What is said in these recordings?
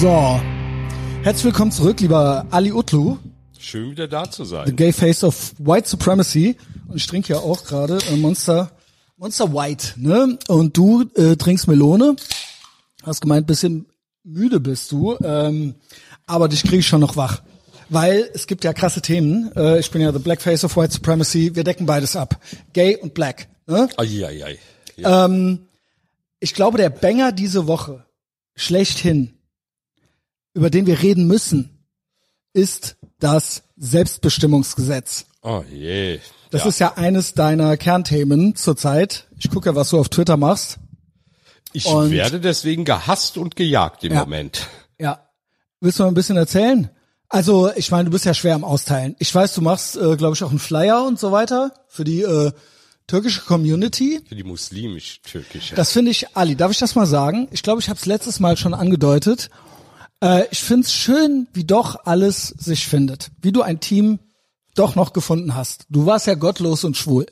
So. Herzlich willkommen zurück, lieber Ali Utlu, Schön wieder da zu the sein. gay face of white supremacy. Und ich trinke ja auch gerade äh, Monster, Monster White, ne? Und du äh, trinkst Melone. Hast gemeint, bisschen müde bist du, ähm, aber dich kriege ich schon noch wach. Weil es gibt ja krasse Themen. Äh, ich bin ja the black face of white supremacy. Wir decken beides ab. Gay und black. Ne? Eieiei. Ja. Ich glaube, der Banger diese Woche, schlechthin, über den wir reden müssen, ist das Selbstbestimmungsgesetz. oh je. Das ja. ist ja eines deiner Kernthemen zurzeit. Ich gucke ja, was du auf Twitter machst. ich und- werde deswegen gehasst und gejagt im Ja. Moment. Ja. Willst du mal ein bisschen erzählen? Also, ich meine, du bist ja schwer am Austeilen. Ich weiß, du machst, äh, glaube ich, auch einen Flyer und so weiter für die äh, türkische Community. Für die muslimisch-türkische. Das finde ich, Ali, darf ich das mal sagen? Ich glaube, ich habe es letztes Mal schon angedeutet. Äh, ich finde es schön, wie doch alles sich findet. Wie du ein Team doch noch gefunden hast. Du warst ja gottlos und schwul.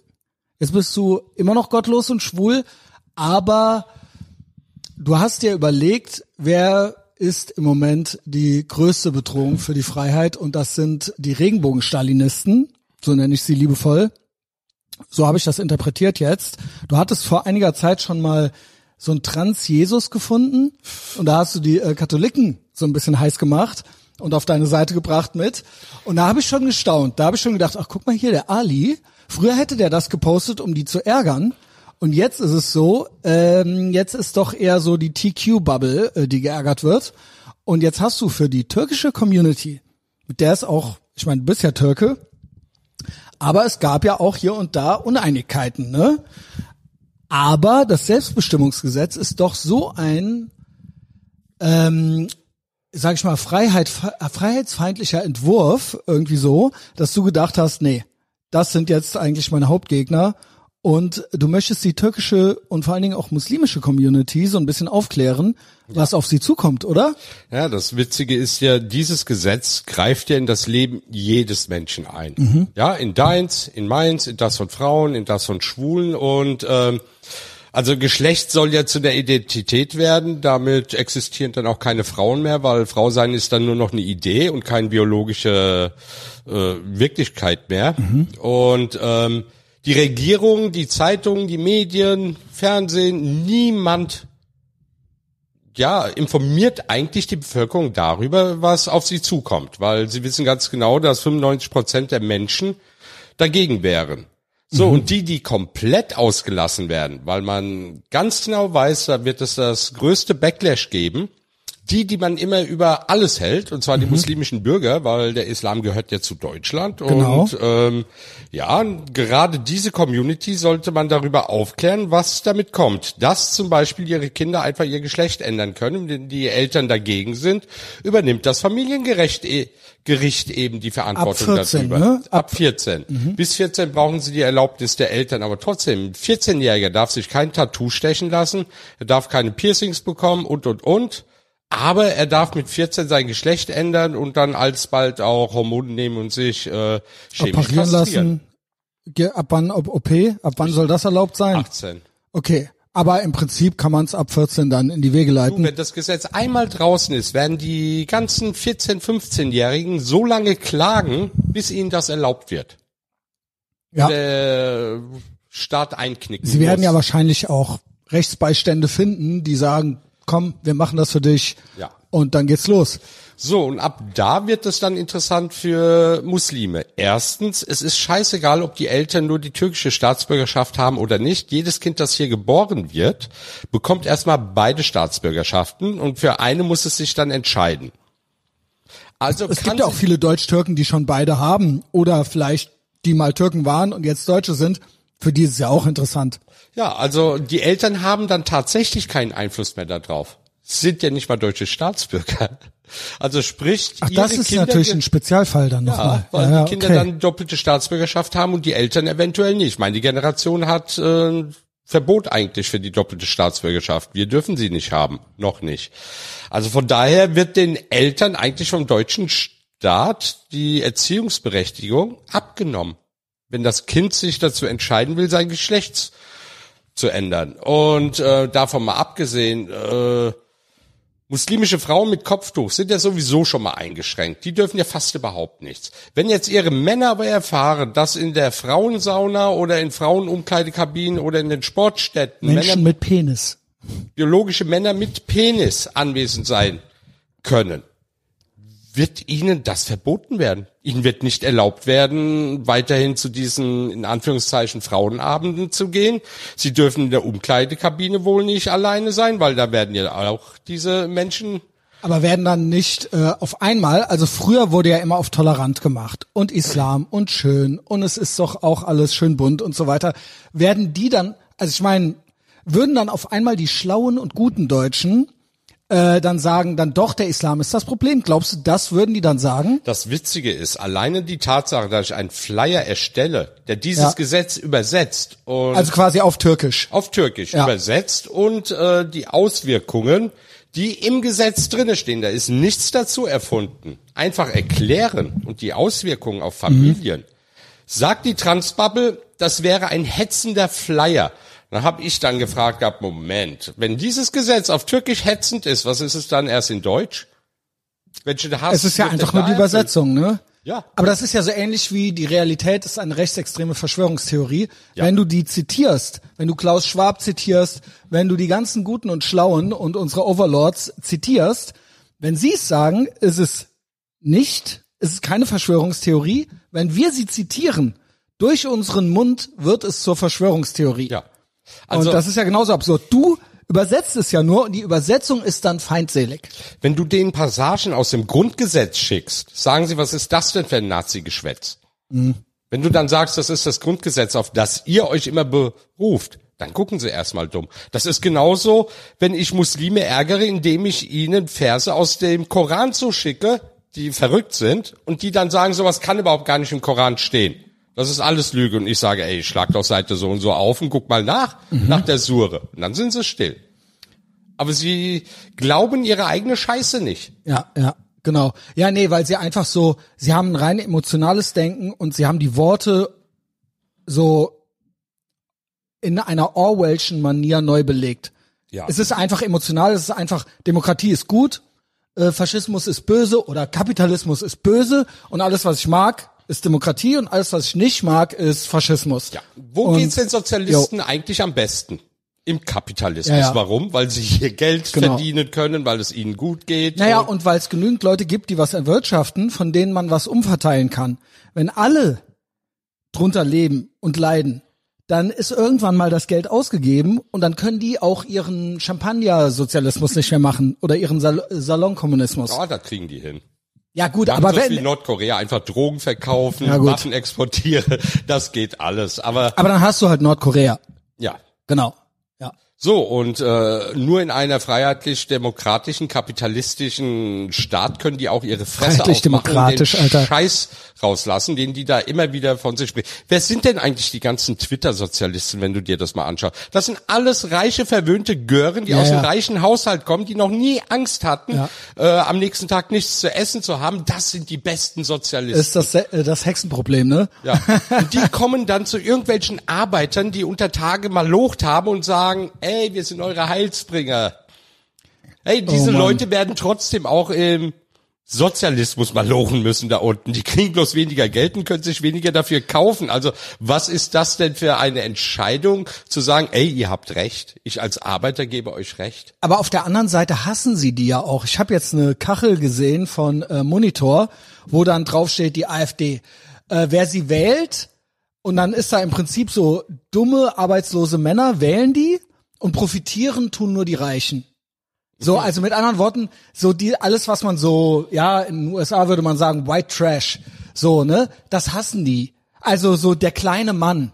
Jetzt bist du immer noch gottlos und schwul, aber du hast dir überlegt, wer ist im Moment die größte Bedrohung für die Freiheit und das sind die Regenbogenstalinisten, so nenne ich sie liebevoll. So habe ich das interpretiert jetzt. Du hattest vor einiger Zeit schon mal so einen Trans-Jesus gefunden und da hast du die äh, Katholiken so ein bisschen heiß gemacht und auf deine Seite gebracht mit. Und da habe ich schon gestaunt. Da habe ich schon gedacht, ach guck mal hier, der Ali. Früher hätte der das gepostet, um die zu ärgern. Und jetzt ist es so, ähm, jetzt ist doch eher so die TQ-Bubble, äh, die geärgert wird. Und jetzt hast du für die türkische Community, mit der es auch, ich meine, du bist ja Türke, aber es gab ja auch hier und da Uneinigkeiten, ne? Aber das Selbstbestimmungsgesetz ist doch so ein, ähm, sag ich mal, Freiheit, freiheitsfeindlicher Entwurf, irgendwie so, dass du gedacht hast, nee, das sind jetzt eigentlich meine Hauptgegner. Und du möchtest die türkische und vor allen Dingen auch muslimische Community so ein bisschen aufklären, was auf sie zukommt, oder? Ja, das Witzige ist ja, dieses Gesetz greift ja in das Leben jedes Menschen ein. Mhm. Ja, in deins, in meins, in das von Frauen, in das von Schwulen und ähm, also Geschlecht soll ja zu der Identität werden. Damit existieren dann auch keine Frauen mehr, weil Frau sein ist dann nur noch eine Idee und keine biologische äh, Wirklichkeit mehr. Und ähm, die Regierung, die Zeitungen, die Medien, Fernsehen, niemand ja, informiert eigentlich die Bevölkerung darüber, was auf sie zukommt, weil sie wissen ganz genau, dass 95 Prozent der Menschen dagegen wären. So, und die, die komplett ausgelassen werden, weil man ganz genau weiß, da wird es das größte Backlash geben, die, die man immer über alles hält, und zwar die muslimischen Bürger, weil der Islam gehört ja zu Deutschland. Genau. Und ähm, ja, gerade diese Community sollte man darüber aufklären, was damit kommt. Dass zum Beispiel ihre Kinder einfach ihr Geschlecht ändern können, wenn die Eltern dagegen sind, übernimmt das Familiengericht e Gericht eben die Verantwortung Ab 14, darüber. ne? Ab 14. Bis 14 brauchen sie die Erlaubnis der Eltern, aber trotzdem, ein 14-Jähriger darf sich kein Tattoo stechen lassen, er darf keine Piercings bekommen und, und, und. Aber er darf mit 14 sein Geschlecht ändern und dann alsbald auch Hormone nehmen und sich äh, chemisch Operieren lassen. Ge- Ab wann ob OP? Ab wann soll das erlaubt sein? 18. Okay. Aber im Prinzip kann man es ab 14 dann in die Wege Du, leiten. wenn das Gesetz einmal draußen ist, werden die ganzen 14-, 15-Jährigen so lange klagen, bis ihnen das erlaubt wird. Ja. Der Staat einknicken Sie werden muss. ja wahrscheinlich auch Rechtsbeistände finden, die sagen, komm, wir machen das für dich. Ja. Und dann geht's los. So, und ab da wird es dann interessant für Muslime. Erstens, es ist scheißegal, ob die Eltern nur die türkische Staatsbürgerschaft haben oder nicht. Jedes Kind, das hier geboren wird, bekommt erstmal beide Staatsbürgerschaften und für eine muss es sich dann entscheiden. Also Es kann gibt ja auch viele Deutsch-Türken, die schon beide haben oder vielleicht die mal Türken waren und jetzt Deutsche sind. Für die ist es ja auch interessant. Ja, also die Eltern haben dann tatsächlich keinen Einfluss mehr darauf. Sind ja nicht mal deutsche Staatsbürger. Also sprich, Ach, das ist Kinder natürlich ein Spezialfall dann Ja, nochmal. weil ja, die Kinder okay. dann doppelte Staatsbürgerschaft haben und die Eltern eventuell nicht. Ich meine, die Generation hat äh, Verbot eigentlich für die doppelte Staatsbürgerschaft. Wir dürfen sie nicht haben, noch nicht. Also von daher wird den Eltern eigentlich vom deutschen Staat die Erziehungsberechtigung abgenommen, wenn das Kind sich dazu entscheiden will, sein Geschlecht zu ändern. Und äh, davon mal abgesehen, äh, Muslimische Frauen mit Kopftuch sind ja sowieso schon mal eingeschränkt. Die dürfen ja fast überhaupt nichts. Wenn jetzt ihre Männer aber erfahren, dass in der Frauensauna oder in Frauenumkleidekabinen oder in den Sportstätten Menschen Männer, mit Penis. biologische Männer mit Penis anwesend sein können, wird ihnen das verboten werden. Ihnen wird nicht erlaubt werden, weiterhin zu diesen, in Anführungszeichen, Frauenabenden zu gehen. Sie dürfen in der Umkleidekabine wohl nicht alleine sein, weil da werden ja auch diese Menschen Aber werden dann nicht äh, auf einmal, also früher wurde ja immer auf tolerant gemacht und Islam und schön und es ist doch auch alles schön bunt und so weiter. Werden die dann, also ich meine, würden dann auf einmal die schlauen und guten Deutschen äh, dann sagen, dann doch der Islam ist das Problem. Glaubst du, das würden die dann sagen? Das Witzige ist, alleine die Tatsache, dass ich einen Flyer erstelle, der dieses Ja. Gesetz übersetzt und Also quasi auf Türkisch. auf Türkisch Ja. übersetzt und äh, die Auswirkungen, die im Gesetz drinne stehen, da ist nichts dazu erfunden. Einfach erklären und die Auswirkungen auf Familien. Sagt die Transbubble, das wäre ein hetzender Flyer. Dann habe ich dann gefragt gehabt, Moment, wenn dieses Gesetz auf Türkisch hetzend ist, was ist es dann erst in Deutsch? Welche Hass Es ist ja einfach nur die? Übersetzung, ne? Ja. Aber das ist ja so ähnlich wie die Realität ist eine rechtsextreme Verschwörungstheorie. Wenn du die zitierst, wenn du Klaus Schwab zitierst, wenn du die ganzen Guten und Schlauen und unsere Overlords zitierst, wenn sie es sagen, ist es nicht, ist es keine Verschwörungstheorie. Wenn wir sie zitieren, durch unseren Mund wird es zur Verschwörungstheorie. Ja. Also, und das ist ja genauso absurd. Du übersetzt es ja nur und die Übersetzung ist dann feindselig. wenn du den Passagen aus dem Grundgesetz schickst, sagen sie, was ist das denn für ein Nazi-Geschwätz? Mhm. Wenn du dann sagst, das ist das Grundgesetz, auf das ihr euch immer beruft, dann gucken sie erstmal dumm. Das ist genauso, wenn ich Muslime ärgere, indem ich ihnen Verse aus dem Koran zuschicke, die verrückt sind und die dann sagen, sowas kann überhaupt gar nicht im Koran stehen. Das ist alles Lüge. Und ich sage, ey, schlag doch Seite so und so auf und guck mal nach, Mhm. nach der Sure. Und dann sind sie still. Aber sie glauben ihre eigene Scheiße nicht. Ja, ja, genau. Ja, nee, weil sie einfach so, sie haben ein rein emotionales Denken und sie haben die Worte so in einer Orwellschen Manier neu belegt. Ja. Es ist einfach emotional, es ist einfach, Demokratie ist gut, äh, Faschismus ist böse oder Kapitalismus ist böse und alles, was ich mag, ist Demokratie und alles, was ich nicht mag, ist Faschismus. Ja. Wo Und- geht's den Sozialisten eigentlich am besten? Im Kapitalismus. Ja, ja. Warum? Weil sie hier Geld Genau. verdienen können, weil es ihnen gut geht. Naja, Und- und weil es genügend Leute gibt, die was erwirtschaften, von denen man was umverteilen kann. Wenn alle drunter leben und leiden, dann ist irgendwann mal das Geld ausgegeben und dann können die auch ihren Champagner-Sozialismus nicht mehr machen oder ihren Sal Salonkommunismus. ja, das kriegen die hin. Ja gut, Machen aber wenn, Nordkorea einfach Drogen verkaufen, Ja. Waffen exportieren, das geht alles. Aber aber dann hast du halt Nordkorea. ja. Genau. So, und äh, nur in einer freiheitlich-demokratischen, kapitalistischen Staat können die auch ihre Fresse aufmachen und den Alter. Scheiß rauslassen, den die da immer wieder von sich sprechen. Wer sind denn eigentlich die ganzen Twitter-Sozialisten, wenn du dir das mal anschaust? Das sind alles reiche, verwöhnte Gören, die Ja, aus ja. einem reichen Haushalt kommen, die noch nie Angst hatten, Ja. äh, am nächsten Tag nichts zu essen zu haben. Das sind die besten Sozialisten. Ist das äh, das Hexenproblem, ne? Ja. Und die kommen dann zu irgendwelchen Arbeitern, die unter Tage mal locht haben und sagen, ey, wir sind eure Heilsbringer. Hey, diese Oh. Leute werden trotzdem auch im Sozialismus mal lochen müssen da unten. Die kriegen bloß weniger Geld und können sich weniger dafür kaufen. Also was ist das denn für eine Entscheidung, zu sagen, ey, ihr habt recht, ich als Arbeiter gebe euch recht? Aber auf der anderen Seite hassen sie die ja auch. Ich habe jetzt eine Kachel gesehen von äh, Monitor, wo dann drauf steht die AfD. Äh, wer sie wählt, und dann ist da im Prinzip so dumme, arbeitslose Männer wählen die und profitieren tun nur die Reichen. So, also mit anderen Worten, so die, alles, was man so, ja, in den USA würde man sagen, White Trash, so, ne, das hassen die. Also so der kleine Mann,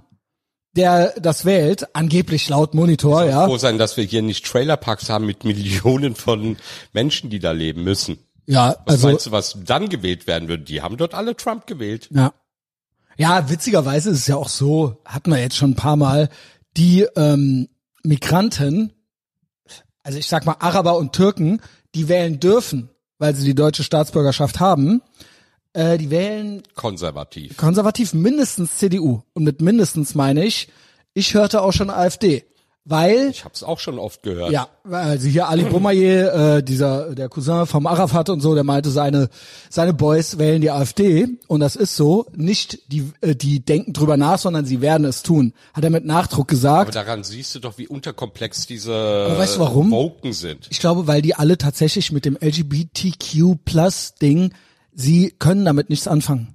der das wählt, angeblich laut Monitor, ja. Froh sein, dass wir hier nicht Trailerparks haben mit Millionen von Menschen, die da leben müssen. Ja, Was also meinst du, was dann gewählt werden würde? Die haben dort alle Trump gewählt. Ja. Ja, witzigerweise ist es ja auch so, hatten wir jetzt schon ein paar Mal, die ähm, Migranten, also ich sag mal Araber und Türken, die wählen dürfen, weil sie die deutsche Staatsbürgerschaft haben, äh, die wählen Konservativ. konservativ mindestens CDU. Und mit mindestens meine ich, ich hörte auch schon AfD. Weil Ich habe es auch schon oft gehört. ja, also hier Ali Boumaier, äh, dieser der Cousin vom Arafat und so, der meinte, seine seine Boys wählen die AfD und das ist so. Nicht die äh, die denken drüber nach, sondern sie werden es tun. Hat er mit Nachdruck Aber gesagt. daran siehst du doch, wie unterkomplex diese weißt du warum? Woken sind. Ich glaube, weil die alle tatsächlich mit dem LGBTQ Plus Ding, sie können damit nichts anfangen.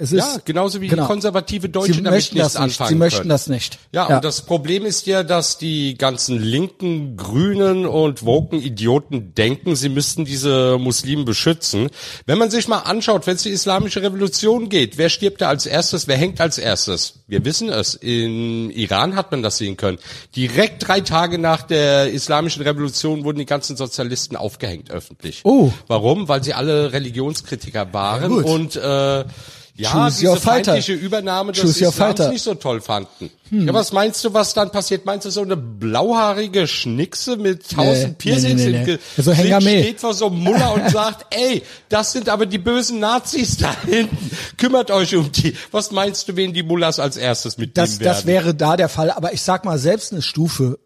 Es ist Ja, genauso wie genau. die konservative Deutsche sie damit möchten nichts das nicht. anfangen Sie möchten können. das nicht. Ja, und das Problem ist ja, dass die ganzen linken, grünen und woken Idioten denken, sie müssten diese Muslimen beschützen. Wenn man sich mal anschaut, wenn es die islamische Revolution geht, wer stirbt da als erstes, wer hängt als erstes? Wir wissen es. In Iran hat man das sehen können. Direkt drei Tage nach der islamischen Revolution wurden die ganzen Sozialisten aufgehängt öffentlich. Oh. Warum? Weil sie alle Religionskritiker waren gut. und äh, ja, Choose your diese fighter. feindliche Übernahme des Choose your Islams nicht so toll fanden. Ja, was meinst du, was dann passiert? Meinst du so eine blauhaarige Schnickse mit tausend nee, Piercings nee, nee, nee. Gesicht So steht vor so einem Muller und sagt, ey, das sind aber die bösen Nazis da hinten. Kümmert euch um die. Was meinst du, wen die Mullahs als erstes mitnehmen Das, werden? das wäre da der Fall. Aber ich sag mal, selbst eine Stufe,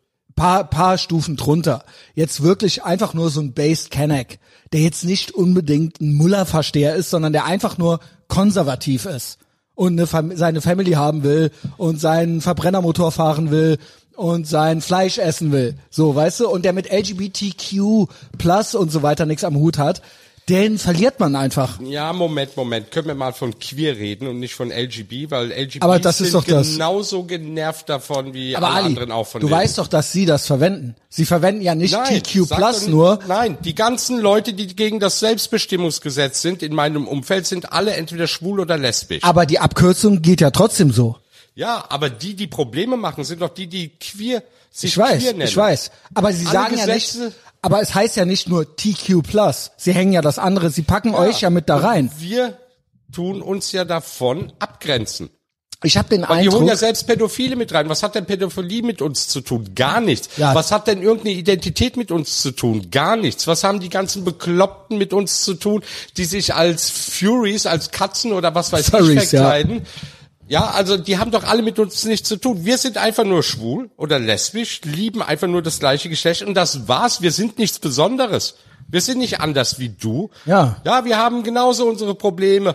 paar, paar Stufen drunter, jetzt wirklich einfach nur so ein Based Kenneck, der jetzt nicht unbedingt ein Mullerversteher ist, sondern der einfach nur konservativ ist und eine Fam seine Family haben will und seinen Verbrennermotor fahren will und sein Fleisch essen will. So, weißt du? Und der mit LGBTQ plus und so weiter nichts am Hut hat, den verliert man einfach. Ja, Moment, Moment. Können wir mal von queer reden und nicht von LGB, weil LGB Aber das sind ist doch das. genauso genervt davon wie Aber alle Ali, anderen auch von du denen. weißt doch, dass sie das verwenden. Sie verwenden ja nicht TQ sag Plus doch- nur. Nein, die ganzen Leute, die gegen das Selbstbestimmungsgesetz sind in meinem Umfeld, sind alle entweder schwul oder lesbisch. Aber die Abkürzung geht ja trotzdem so. ja, aber die, die Probleme machen, sind doch die, die queer Ich weiß, queer nennen. ich weiß. Aber sie Alle sagen ja nicht, Gesetze- aber es heißt ja nicht nur TQ Plus. Sie hängen ja das andere, sie packen euch ja mit da rein. Wir tun uns ja davon abgrenzen. Ich habe den Die holen Eindruck, ja selbst Pädophile mit rein. Was hat denn Pädophilie mit uns zu tun? Gar nichts. Ja. Was hat denn irgendeine Identität mit uns zu tun? Gar nichts. Was haben die ganzen Bekloppten mit uns zu tun, die sich als Furies, als Katzen oder was weiß Furries, ich verkleiden? Ja. Also die haben doch alle mit uns nichts zu tun. Wir sind einfach nur schwul oder lesbisch, lieben einfach nur das gleiche Geschlecht und das war's. Wir sind nichts Besonderes. Wir sind nicht anders wie du. Ja. Ja, wir haben genauso unsere Probleme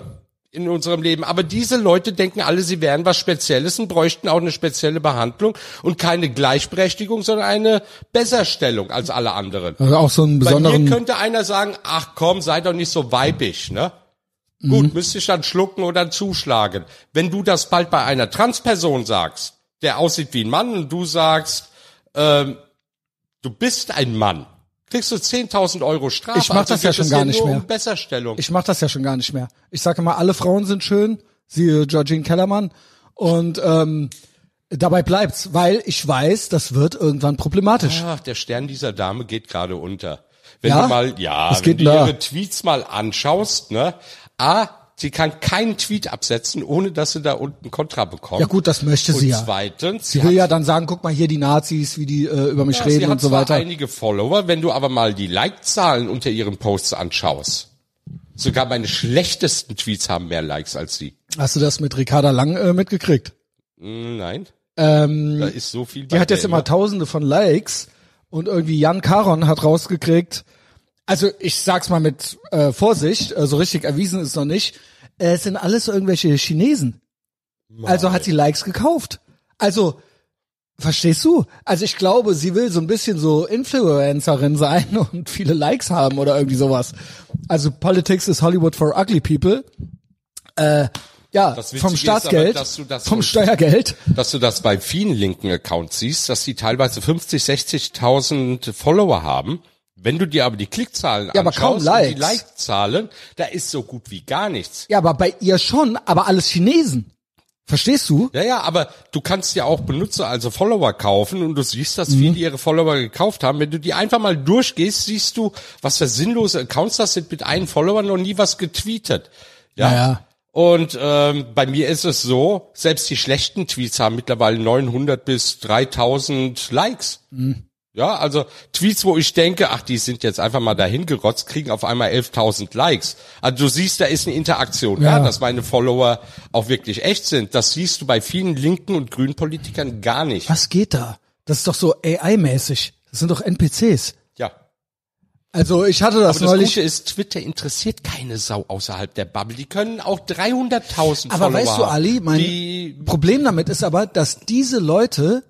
in unserem Leben. Aber diese Leute denken alle, sie wären was Spezielles und bräuchten auch eine spezielle Behandlung und keine Gleichberechtigung, sondern eine Besserstellung als alle anderen. also auch so einen Bei besonderen, mir könnte einer sagen, ach komm, sei doch nicht so weibig, ne? Mhm. Gut, müsste ich dann schlucken oder zuschlagen. Wenn du das bald bei einer Transperson sagst, der aussieht wie ein Mann und du sagst, ähm, du bist ein Mann, kriegst du 10.000 Euro Strafe. Ich mach das ja schon gar nicht mehr. Um Besserstellung. ich mach das ja schon gar nicht mehr. Ich sage immer, alle Frauen sind schön, siehe Georgine Kellermann und ähm, dabei bleibt's, weil ich weiß, das wird irgendwann problematisch. Ach, der Stern dieser Dame geht gerade unter. Wenn Ja? du mal, ja, wenn du ihre Tweets mal anschaust, ne, A, sie kann keinen Tweet absetzen, ohne dass sie da unten Kontra bekommt. Ja gut, das möchte Und sie ja. zweitens, Sie will ja dann sagen, guck mal hier die Nazis, wie die äh, über mich ja, reden sie hat und so zwar weiter. einige Follower, wenn du aber mal die Like-Zahlen unter ihren Posts anschaust. Sogar meine schlechtesten Tweets haben mehr Likes als sie. Hast du das mit Ricarda Lang äh, mitgekriegt? Hm, Nein, Ähm, da ist so viel. die hat jetzt immer tausende von Likes und irgendwie Jan Caron hat rausgekriegt, also ich sag's mal mit äh, Vorsicht, äh, so richtig erwiesen ist noch nicht, äh, es sind alles irgendwelche Chinesen. Also hat sie Likes gekauft. Also, verstehst du? Also ich glaube, sie will so ein bisschen so Influencerin sein und viele Likes haben oder irgendwie sowas. Also Politics is Hollywood for ugly people. Äh, ja, vom Staatsgeld, aber, dass du das vom Steuergeld. dass du das bei vielen linken Accounts siehst, dass die teilweise 50, 60.000 Follower haben. Wenn du dir aber die Klickzahlen Ja, anschaust und die. Like-Zahlen, da ist so gut wie gar nichts. Ja, aber bei ihr schon, aber alles Chinesen. Verstehst du? Ja, ja, aber du kannst ja auch Benutzer, also Follower kaufen und du siehst, dass Mhm. viele ihre Follower gekauft haben. Wenn du die einfach mal durchgehst, siehst du, was für sinnlose Accounts das sind, mit einem Follower noch nie was getweetet. Ja. Ja, ja. Und ähm, bei mir ist es so, selbst die schlechten Tweets haben mittlerweile 900 bis 3000 Likes. Mhm. Ja, also Tweets, wo ich denke, ach, die sind jetzt einfach mal dahin gerotzt, kriegen auf einmal 11.000 Likes. Also du siehst, da ist eine Interaktion Ja. da, dass meine Follower auch wirklich echt sind. Das siehst du bei vielen linken und grünen Politikern gar nicht. Was geht da? Das ist doch so AI-mäßig. Das sind doch NPCs. Ja. Also ich hatte das Aber das neulich. Gute ist, Twitter interessiert keine Sau außerhalb der Bubble. Die können auch 300.000 aber Follower weißt du, Ali, mein Problem damit ist aber, dass diese Leute.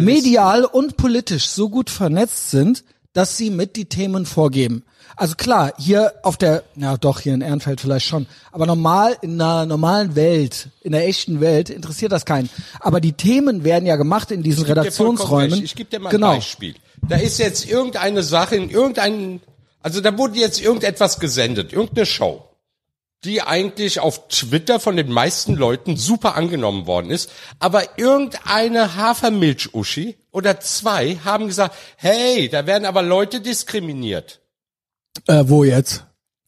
Medial und politisch so gut vernetzt sind, dass sie mit die Themen vorgeben. Also klar, hier auf der, ja doch, hier in Ehrenfeld vielleicht schon, aber normal, in einer normalen Welt, in der echten Welt, interessiert das keinen. Aber die Themen werden ja gemacht in diesen Ich Redaktionsräumen. Ich gebe dir mal genau. ein Beispiel. Da ist jetzt irgendeine Sache in irgendeinem, also da wurde jetzt irgendetwas gesendet, irgendeine Show, die eigentlich auf Twitter von den meisten Leuten super angenommen worden ist, aber irgendeine Hafermilch-Uschi oder zwei haben gesagt, hey, da werden aber Leute diskriminiert. Äh, wo jetzt?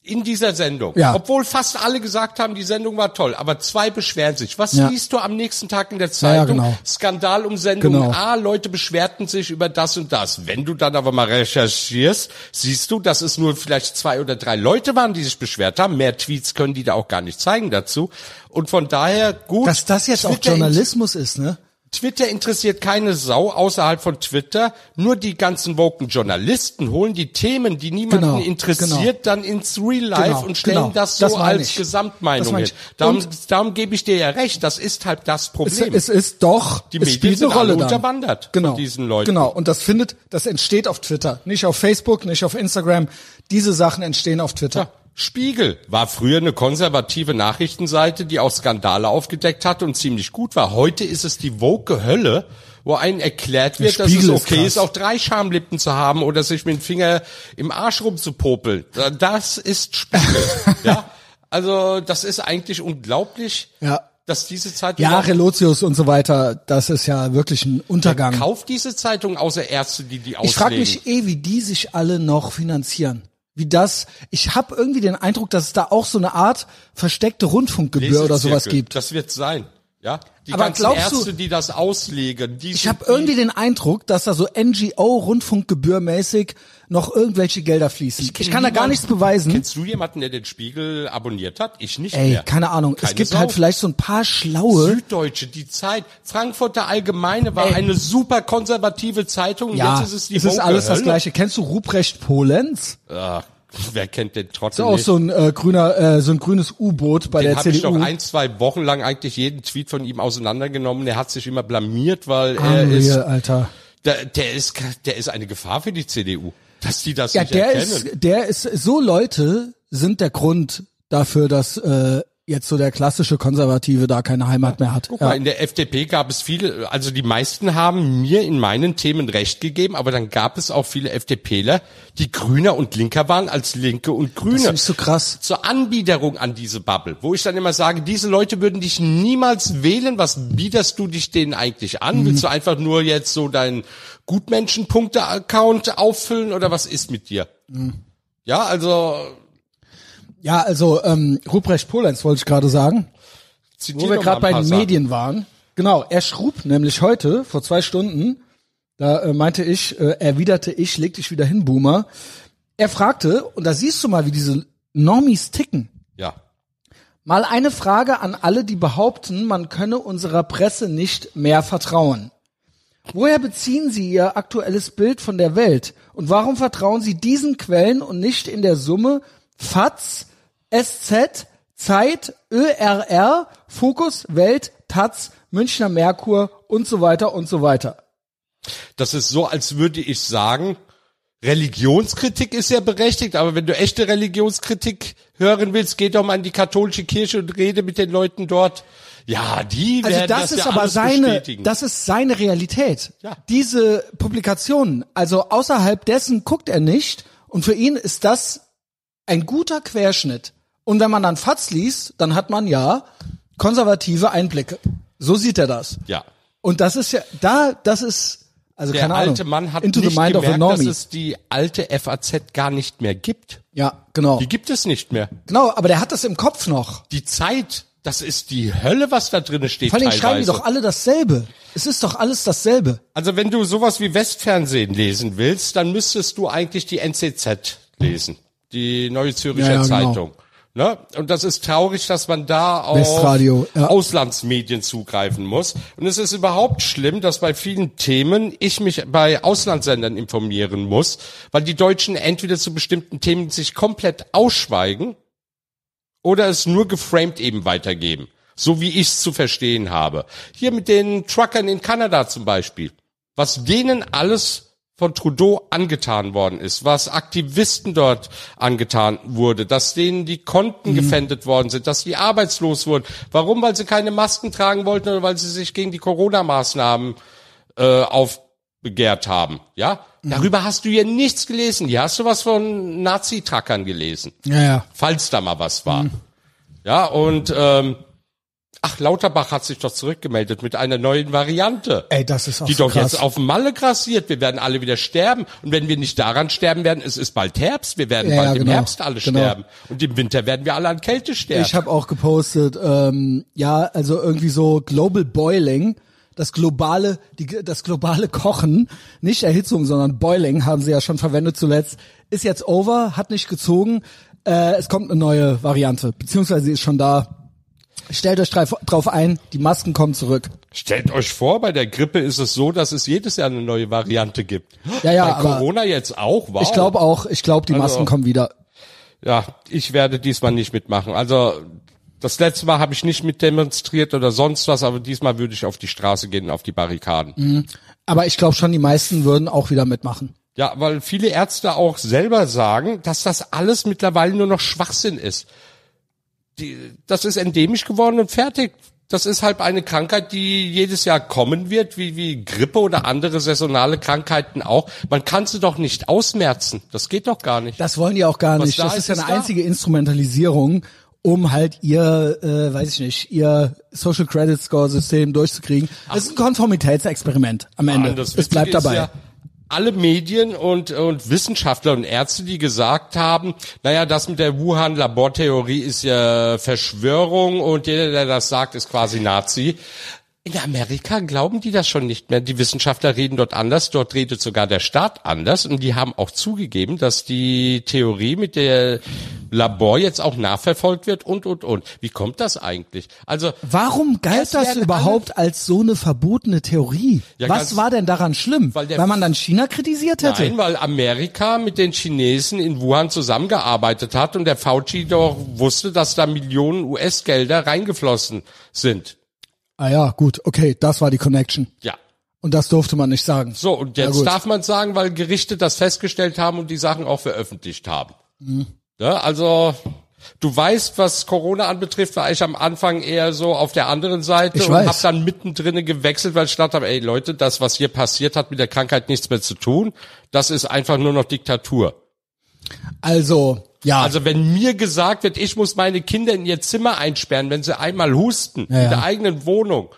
In dieser Sendung. Ja. Obwohl fast alle gesagt haben, die Sendung war toll, aber zwei beschweren sich. Was Ja. liest du am nächsten Tag in der ja, Zeitung? genau. Skandal um Sendung Genau. A, Leute beschwerten sich über das und das. Wenn du dann aber mal recherchierst, siehst du, dass es nur vielleicht zwei oder drei Leute waren, die sich beschwert haben. Mehr Tweets können die da auch gar nicht zeigen dazu. Und von daher gut. Dass das jetzt auch Twitter Journalismus ist, ne? Twitter interessiert keine Sau außerhalb von Twitter. Nur die ganzen woken Journalisten holen die Themen, die niemanden Genau, interessiert, dann ins Real Life Genau, und stellen genau. das so Das als ich. Gesamtmeinung hin. Darum, darum gebe ich dir ja recht. Das ist halt das Es, Problem. es ist doch, Die es Medien spielt eine Rolle alle unterwandert genau. von diesen Leuten. Genau. Und das findet, das entsteht auf Twitter, nicht auf Facebook, nicht auf Instagram. Diese Sachen entstehen auf Twitter. Ja. Spiegel war früher eine konservative Nachrichtenseite, die auch Skandale aufgedeckt hat und ziemlich gut war. Heute ist es die woke Hölle, wo einem erklärt wird, dass es ist okay krass. ist, auch drei Schamlippen zu haben oder sich mit dem Finger im Arsch rumzupopeln. Das ist Spiegel. ja, also das ist eigentlich unglaublich, Ja. dass diese Zeitung Ja, Relotius und so weiter, das ist ja wirklich ein Untergang. kauft diese Zeitung außer Ärzte, die die auslegen. Ich frage mich eh, wie die sich alle noch finanzieren. Wie das, ich habe irgendwie den Eindruck, dass es da auch so eine Art versteckte Rundfunkgebühr oder sowas gibt. Das wird sein. Ja, die Aber ganzen glaubst du- Ärzte, die das auslegen, die Ich habe irgendwie den Eindruck, dass da so NGO-Rundfunkgebührmäßig noch irgendwelche Gelder fließen. Ich, kann da gar Niemand- nichts beweisen. Kennst du jemanden, der den Spiegel abonniert hat? Ich nicht Ey, mehr. keine Ahnung. Keine es gibt Sau. halt vielleicht so ein paar schlaue. Süddeutsche, die Zeit, Frankfurter Allgemeine war eine super konservative Zeitung. ja, Jetzt ist es die es ist alles das. Gleiche. Kennst du Ruprecht Polenz? Ah, wer kennt den Ist trotzdem auch nicht? so ein äh, grüner, äh, so ein grünes U-Boot bei den der habe ich doch CDU. ein, zwei Wochen lang eigentlich jeden Tweet von ihm auseinandergenommen. Er hat sich immer blamiert, weil er Unreal, ist, Alter. der, der ist, der ist eine Gefahr für die CDU. Dass die das Ja, nicht der erkennen. ist, der ist, so Leute sind der Grund dafür, dass äh, jetzt so der klassische Konservative da keine Heimat mehr hat. Guck Ja. mal, in der FDP gab es viele, also die meisten haben mir in meinen Themen recht gegeben, aber dann gab es auch viele FDPler, die grüner und linker waren als Linke und Das Grüne. ist nicht so krass. Zur Anbiederung an diese Bubble, wo ich dann immer sage, diese Leute würden dich niemals wählen. Was biederst du dich denen eigentlich an? Mhm. Willst du einfach nur jetzt so deinen Gutmenschenpunkte-Account auffüllen oder was ist mit dir? Mhm. Ja, also Ja, also ähm, Ruprecht Polenz wollte ich gerade sagen, zitier wo wir gerade bei den Sachen. Medien waren. Genau, er schrub nämlich heute vor zwei Stunden, da äh, meinte ich, äh, erwiderte ich, leg dich wieder hin, Boomer. Er fragte, und da siehst du mal, wie diese Normis ticken. Ja. Mal eine Frage an alle, die behaupten, man könne unserer Presse nicht mehr vertrauen. Woher beziehen Sie Ihr aktuelles Bild von der Welt? Und warum vertrauen Sie diesen Quellen und nicht in der Summe FAZ, SZ, Zeit, ÖRR, Fokus, Welt, Taz, Münchner Merkur und so weiter und so weiter? Das ist so, als würde ich sagen, Religionskritik ist ja berechtigt, aber wenn du echte Religionskritik hören willst, geh doch mal in die katholische Kirche und rede mit den Leuten dort. Ja, die Also werden das, das, ist ja aber seine, bestätigen. das ist seine Realität. Ja. Diese Publikationen, also außerhalb dessen guckt er nicht und für ihn ist das ein guter Querschnitt. Und wenn man dann Fatz liest, dann hat man ja konservative Einblicke. So sieht er das. ja. Und das ist ja, da, das ist, also Der keine alte Ahnung, Mann hat into nicht the mind gemerkt, dass es die alte FAZ gar nicht mehr gibt. Ja, genau. Die gibt es nicht mehr. Genau, aber der hat das im Kopf noch. Die Zeit, das ist die Hölle, was da drinnen steht Vor allem schreiben die doch alle dasselbe. Es ist doch alles dasselbe. Also wenn du sowas wie Westfernsehen lesen willst, dann müsstest du eigentlich die NCZ lesen, die Neue Zürcher Ja, ja, genau. Ne? Und das ist traurig, dass man da auf ja. Auslandsmedien zugreifen muss. Und es ist überhaupt schlimm, dass bei vielen Themen ich mich bei Auslandssendern informieren muss, weil die Deutschen entweder zu bestimmten Themen sich komplett ausschweigen oder es nur geframed eben weitergeben. So wie ich es zu verstehen habe. Hier mit den Truckern in Kanada zum Beispiel. Was denen alles von Trudeau angetan worden ist, was Aktivisten dort angetan wurde, dass denen die Konten Mhm. gefändet worden sind, dass die arbeitslos wurden. Warum? Weil sie keine Masken tragen wollten oder weil sie sich gegen die Corona-Maßnahmen äh, aufbegehrt haben. Ja, Mhm. darüber hast du ja nichts gelesen. Hier hast du was von Nazi-Trackern gelesen, Ja, ja. falls da mal was war. Ja, und ähm, ach, Lauterbach hat sich doch zurückgemeldet mit einer neuen Variante Ey, das ist auch die so doch krass. jetzt auf dem Malle grassiert. Wir werden alle wieder sterben. Und wenn wir nicht daran sterben werden, es ist bald Herbst. Wir werden Ja, bald ja, im genau. Herbst alle Genau. sterben. Und im Winter werden wir alle an Kälte sterben. Ich habe auch gepostet, ähm, ja, also irgendwie so Global Boiling, das globale, die, das globale Kochen, nicht Erhitzung, sondern Boiling haben sie ja schon verwendet zuletzt, ist jetzt over, hat nicht gezogen. Äh, es kommt eine neue Variante, beziehungsweise sie ist schon da. Stellt euch drauf ein, die Masken kommen zurück. Stellt euch vor, bei der Grippe ist es so, dass es jedes Jahr eine neue Variante gibt. Ja, ja, bei Corona jetzt auch. Wow. ich glaube auch, ich glaube, die Also- Masken kommen wieder. Ja, ich werde diesmal nicht mitmachen. Also das letzte Mal habe ich nicht mit demonstriert oder sonst was, aber diesmal würde ich auf die Straße gehen, auf die Barrikaden. Aber ich glaube schon, die meisten würden auch wieder mitmachen. Ja, weil viele Ärzte auch selber sagen, dass das alles mittlerweile nur noch Schwachsinn ist. Die, das ist endemisch geworden und fertig. Das ist halt eine Krankheit, die jedes Jahr kommen wird, wie, wie Grippe oder andere saisonale Krankheiten auch. Man kann sie doch nicht ausmerzen. Das geht doch gar nicht. Das wollen die auch gar Was nicht. da Das ist, ja eine da. einzige Instrumentalisierung, um halt ihr, äh, weiß ich nicht, ihr Social Credit Score System durchzukriegen. Es ist ein Konformitätsexperiment am Ende. Das es bleibt dabei. Ja, alle Medien und, und Wissenschaftler und Ärzte, die gesagt haben, naja, das mit der Wuhan-Labortheorie ist ja Verschwörung und jeder, der das sagt, ist quasi Nazi. In Amerika glauben die das schon nicht mehr. Die Wissenschaftler reden dort anders, dort redet sogar der Staat anders und die haben auch zugegeben, dass die Theorie mit der Labor jetzt auch nachverfolgt wird und, und, und. Wie kommt das eigentlich? Also, Warum galt das überhaupt als so eine verbotene Theorie? Ja, Was ganz- war denn daran schlimm? Weil Weil, man dann China kritisiert hätte? Nein, weil Amerika mit den Chinesen in Wuhan zusammengearbeitet hat und der Fauci doch wusste, dass da Millionen US-Gelder reingeflossen sind. Ah ja, gut, okay, das war die Connection. Ja. Und das durfte man nicht sagen. So, und Ja, jetzt gut. darf man sagen, weil Gerichte das festgestellt haben und die Sachen auch veröffentlicht haben. Mhm. Ja, also, du weißt, was Corona anbetrifft, war ich am Anfang eher so auf der anderen Seite Ich und weiß. habe dann mittendrin gewechselt, weil ich gedacht habe, ey Leute, das, was hier passiert, hat mit der Krankheit nichts mehr zu tun. Das ist einfach nur noch Diktatur. Also, ja. Also wenn mir gesagt wird, ich muss meine Kinder in ihr Zimmer einsperren, wenn sie einmal husten, Ja, ja. in der eigenen Wohnung,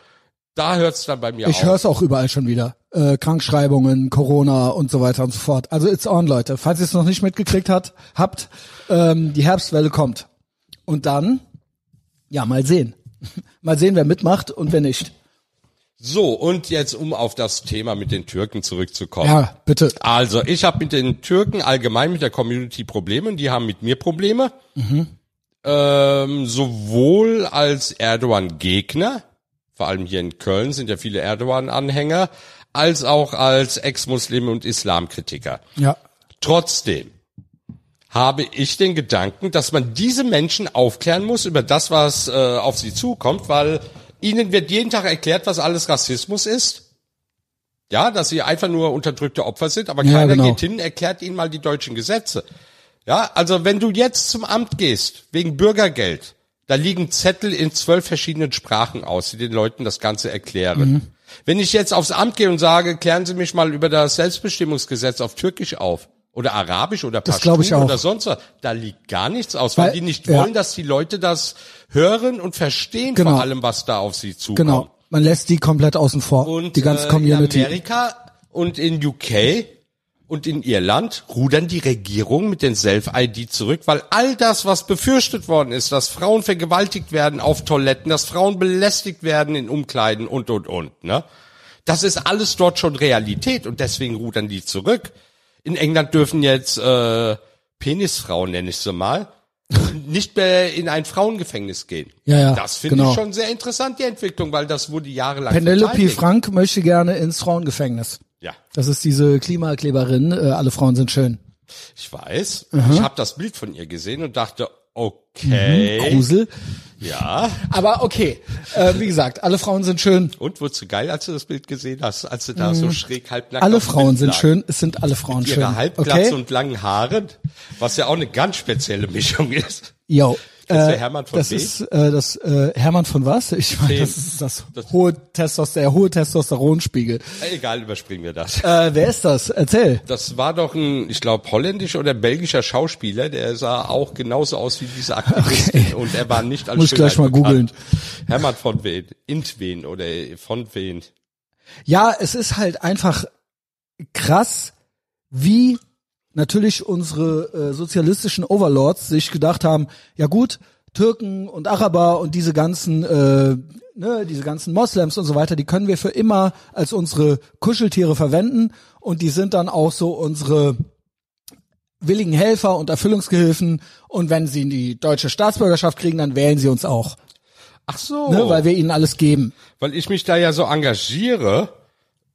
da hört's dann bei mir Ich auf. höre es auch überall schon wieder. Äh, Krankschreibungen, Corona und so weiter und so fort. Also it's on, Leute. Falls ihr es noch nicht mitgekriegt hat, habt, ähm, die Herbstwelle kommt. Und dann, ja, mal sehen. mal sehen, wer mitmacht und wer nicht. So, und jetzt um auf das Thema mit den Türken zurückzukommen. Ja, bitte. Also, ich habe mit den Türken allgemein mit der Community Probleme und die haben mit mir Probleme. Ähm, sowohl als Erdogan-Gegner, vor allem hier in Köln sind ja viele Erdogan-Anhänger, als auch als Ex-Muslime und Islamkritiker. Ja. Trotzdem habe ich den Gedanken, dass man diese Menschen aufklären muss über das, was äh, auf sie zukommt, weil ihnen wird jeden Tag erklärt, was alles Rassismus ist. Ja, dass sie einfach nur unterdrückte Opfer sind, aber Ja, keiner genau. geht hin und erklärt ihnen mal die deutschen Gesetze. Ja, also wenn du jetzt zum Amt gehst, wegen Bürgergeld, da liegen Zettel in zwölf verschiedenen Sprachen aus, die den Leuten das Ganze erklären. Mhm. Wenn ich jetzt aufs Amt gehe und sage, klären Sie mich mal über das Selbstbestimmungsgesetz auf Türkisch auf oder Arabisch oder Das glaub ich Pashtun auch. oder sonst was, da liegt gar nichts aus, weil, Weil- die nicht ja. wollen, dass die Leute das hören und verstehen Genau. vor allem, was da auf sie zukommt. Genau. Man lässt die komplett außen vor. Und die ganze äh, Community. in Amerika und in UK und in Irland rudern die Regierungen mit den Self-ID zurück, weil all das, was befürchtet worden ist, dass Frauen vergewaltigt werden auf Toiletten, dass Frauen belästigt werden in Umkleiden und, und, und, ne? Das ist alles dort schon Realität und deswegen rudern die zurück. In England dürfen jetzt äh, Penisfrauen, nenne ich sie mal, nicht mehr in ein Frauengefängnis gehen. Ja, ja, das finde genau. ich schon sehr interessant, die Entwicklung, weil das wurde jahrelang Penelope. Frank möchte gerne ins Frauengefängnis. Ja, Das ist diese Klimakleberin, äh, alle Frauen sind schön. ich weiß. Ich habe das Bild von ihr gesehen und dachte, okay, Grusel. ja. Aber okay, äh, wie gesagt, alle Frauen sind schön. Und wurdest du geil, als du das Bild gesehen hast, als du da so schräg halbnackt Mhm. Alle Frauen sind schön, es sind alle Frauen Mit schön. ihrer Halbglatze Okay? und langen Haaren, was ja auch eine ganz spezielle Mischung ist. Yo. Kennst du Äh, Hermann von das Ween? ist äh, das äh, Hermann von was? Ich meine, das ist das, Das- hohe Testoster, der hohe Testosteronspiegel. Egal, überspringen wir das. Äh, wer ist das? Erzähl. Das war doch ein, ich glaube, holländisch oder belgischer Schauspieler, der sah auch genauso aus wie diese Aktivistin und er war nicht als Muss ich gleich mal googeln. Hermann von Ween, Intwen oder von Ween. Ja, es ist halt einfach krass, wie natürlich unsere äh, sozialistischen Overlords sich gedacht haben, ja gut, Türken und Araber und diese ganzen, äh, ne, diese ganzen Moslems und so weiter, die können wir für immer als unsere Kuscheltiere verwenden und die sind dann auch so unsere willigen Helfer und Erfüllungsgehilfen und wenn sie die deutsche Staatsbürgerschaft kriegen, dann wählen sie uns auch, Ach so, ne, weil wir ihnen alles geben. weil ich mich da ja so engagiere,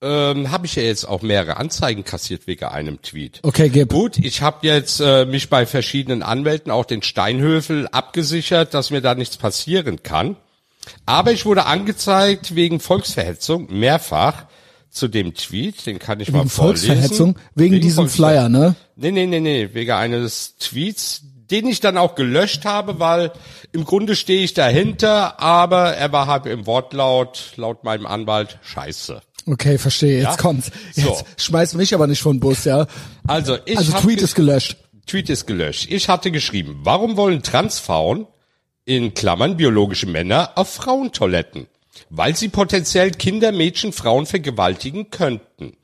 ähm, habe ich ja jetzt auch mehrere Anzeigen kassiert wegen einem Tweet. Okay, gib. Gut, ich habe jetzt äh, mich bei verschiedenen Anwälten, auch den Steinhöfel, abgesichert, dass mir da nichts passieren kann. Aber ich wurde angezeigt wegen Volksverhetzung, mehrfach, zu dem Tweet, den kann ich mal Wegen vorlesen. Volksverhetzung, wegen, diesem Volksver- Flyer, ne? Nee, nee, nee, nee, wegen eines Tweets, den ich dann auch gelöscht habe, weil im Grunde stehe ich dahinter, aber er war halt im Wortlaut, laut meinem Anwalt, scheiße. Okay, verstehe. Jetzt Ja? kommt's. Jetzt So. schmeiß mich aber nicht den Bus, ja. Also, ich Also Tweet ist gelöscht. Tweet ist gelöscht. Ich hatte geschrieben, warum wollen Transfrauen in Klammern biologische Männer auf Frauentoiletten? Weil sie potenziell Kinder, Mädchen, Frauen vergewaltigen könnten.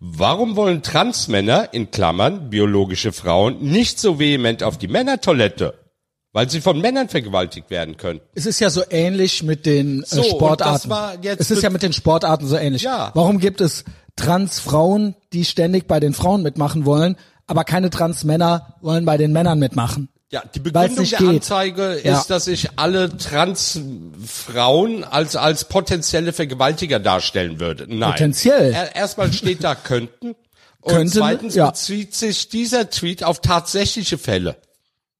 Warum wollen Transmänner in Klammern biologische Frauen nicht so vehement auf die Männertoilette? Weil sie von Männern vergewaltigt werden könnten. Es ist ja so ähnlich mit den So, äh, und Sportarten. das war jetzt es ist ja mit den Sportarten so ähnlich. Ja. Warum gibt es Transfrauen, die ständig bei den Frauen mitmachen wollen, aber keine Transmänner wollen bei den Männern mitmachen? Ja, die Begründung der geht. Anzeige Ja. ist, dass ich alle Transfrauen als, als potenzielle Vergewaltiger darstellen würde. Nein. Potenziell? Er, erstmal steht da könnten. Und Könnten, zweitens ja. bezieht sich dieser Tweet auf tatsächliche Fälle,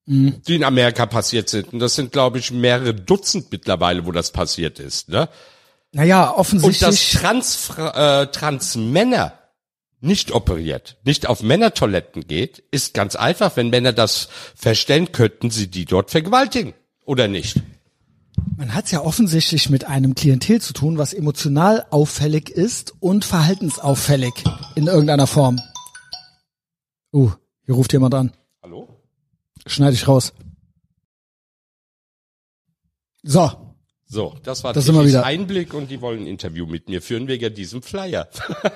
Mhm. die in Amerika passiert sind. Und das sind, glaube ich, mehrere Dutzend mittlerweile, wo das passiert ist. Ne? Naja, Und dass offensichtlich. Transfra äh, Transmänner nicht operiert, nicht auf Männertoiletten geht, ist ganz einfach. Wenn Männer das verstellen, könnten sie die dort vergewaltigen. Oder nicht? Man hat es ja offensichtlich mit einem Klientel zu tun, was emotional auffällig ist und verhaltensauffällig in irgendeiner Form. Uh, hier ruft jemand an. Hallo? Schneide ich raus. So, So, das war Da sind wir Tichys wieder. Einblick und die wollen ein Interview mit mir führen wegen diesem Flyer.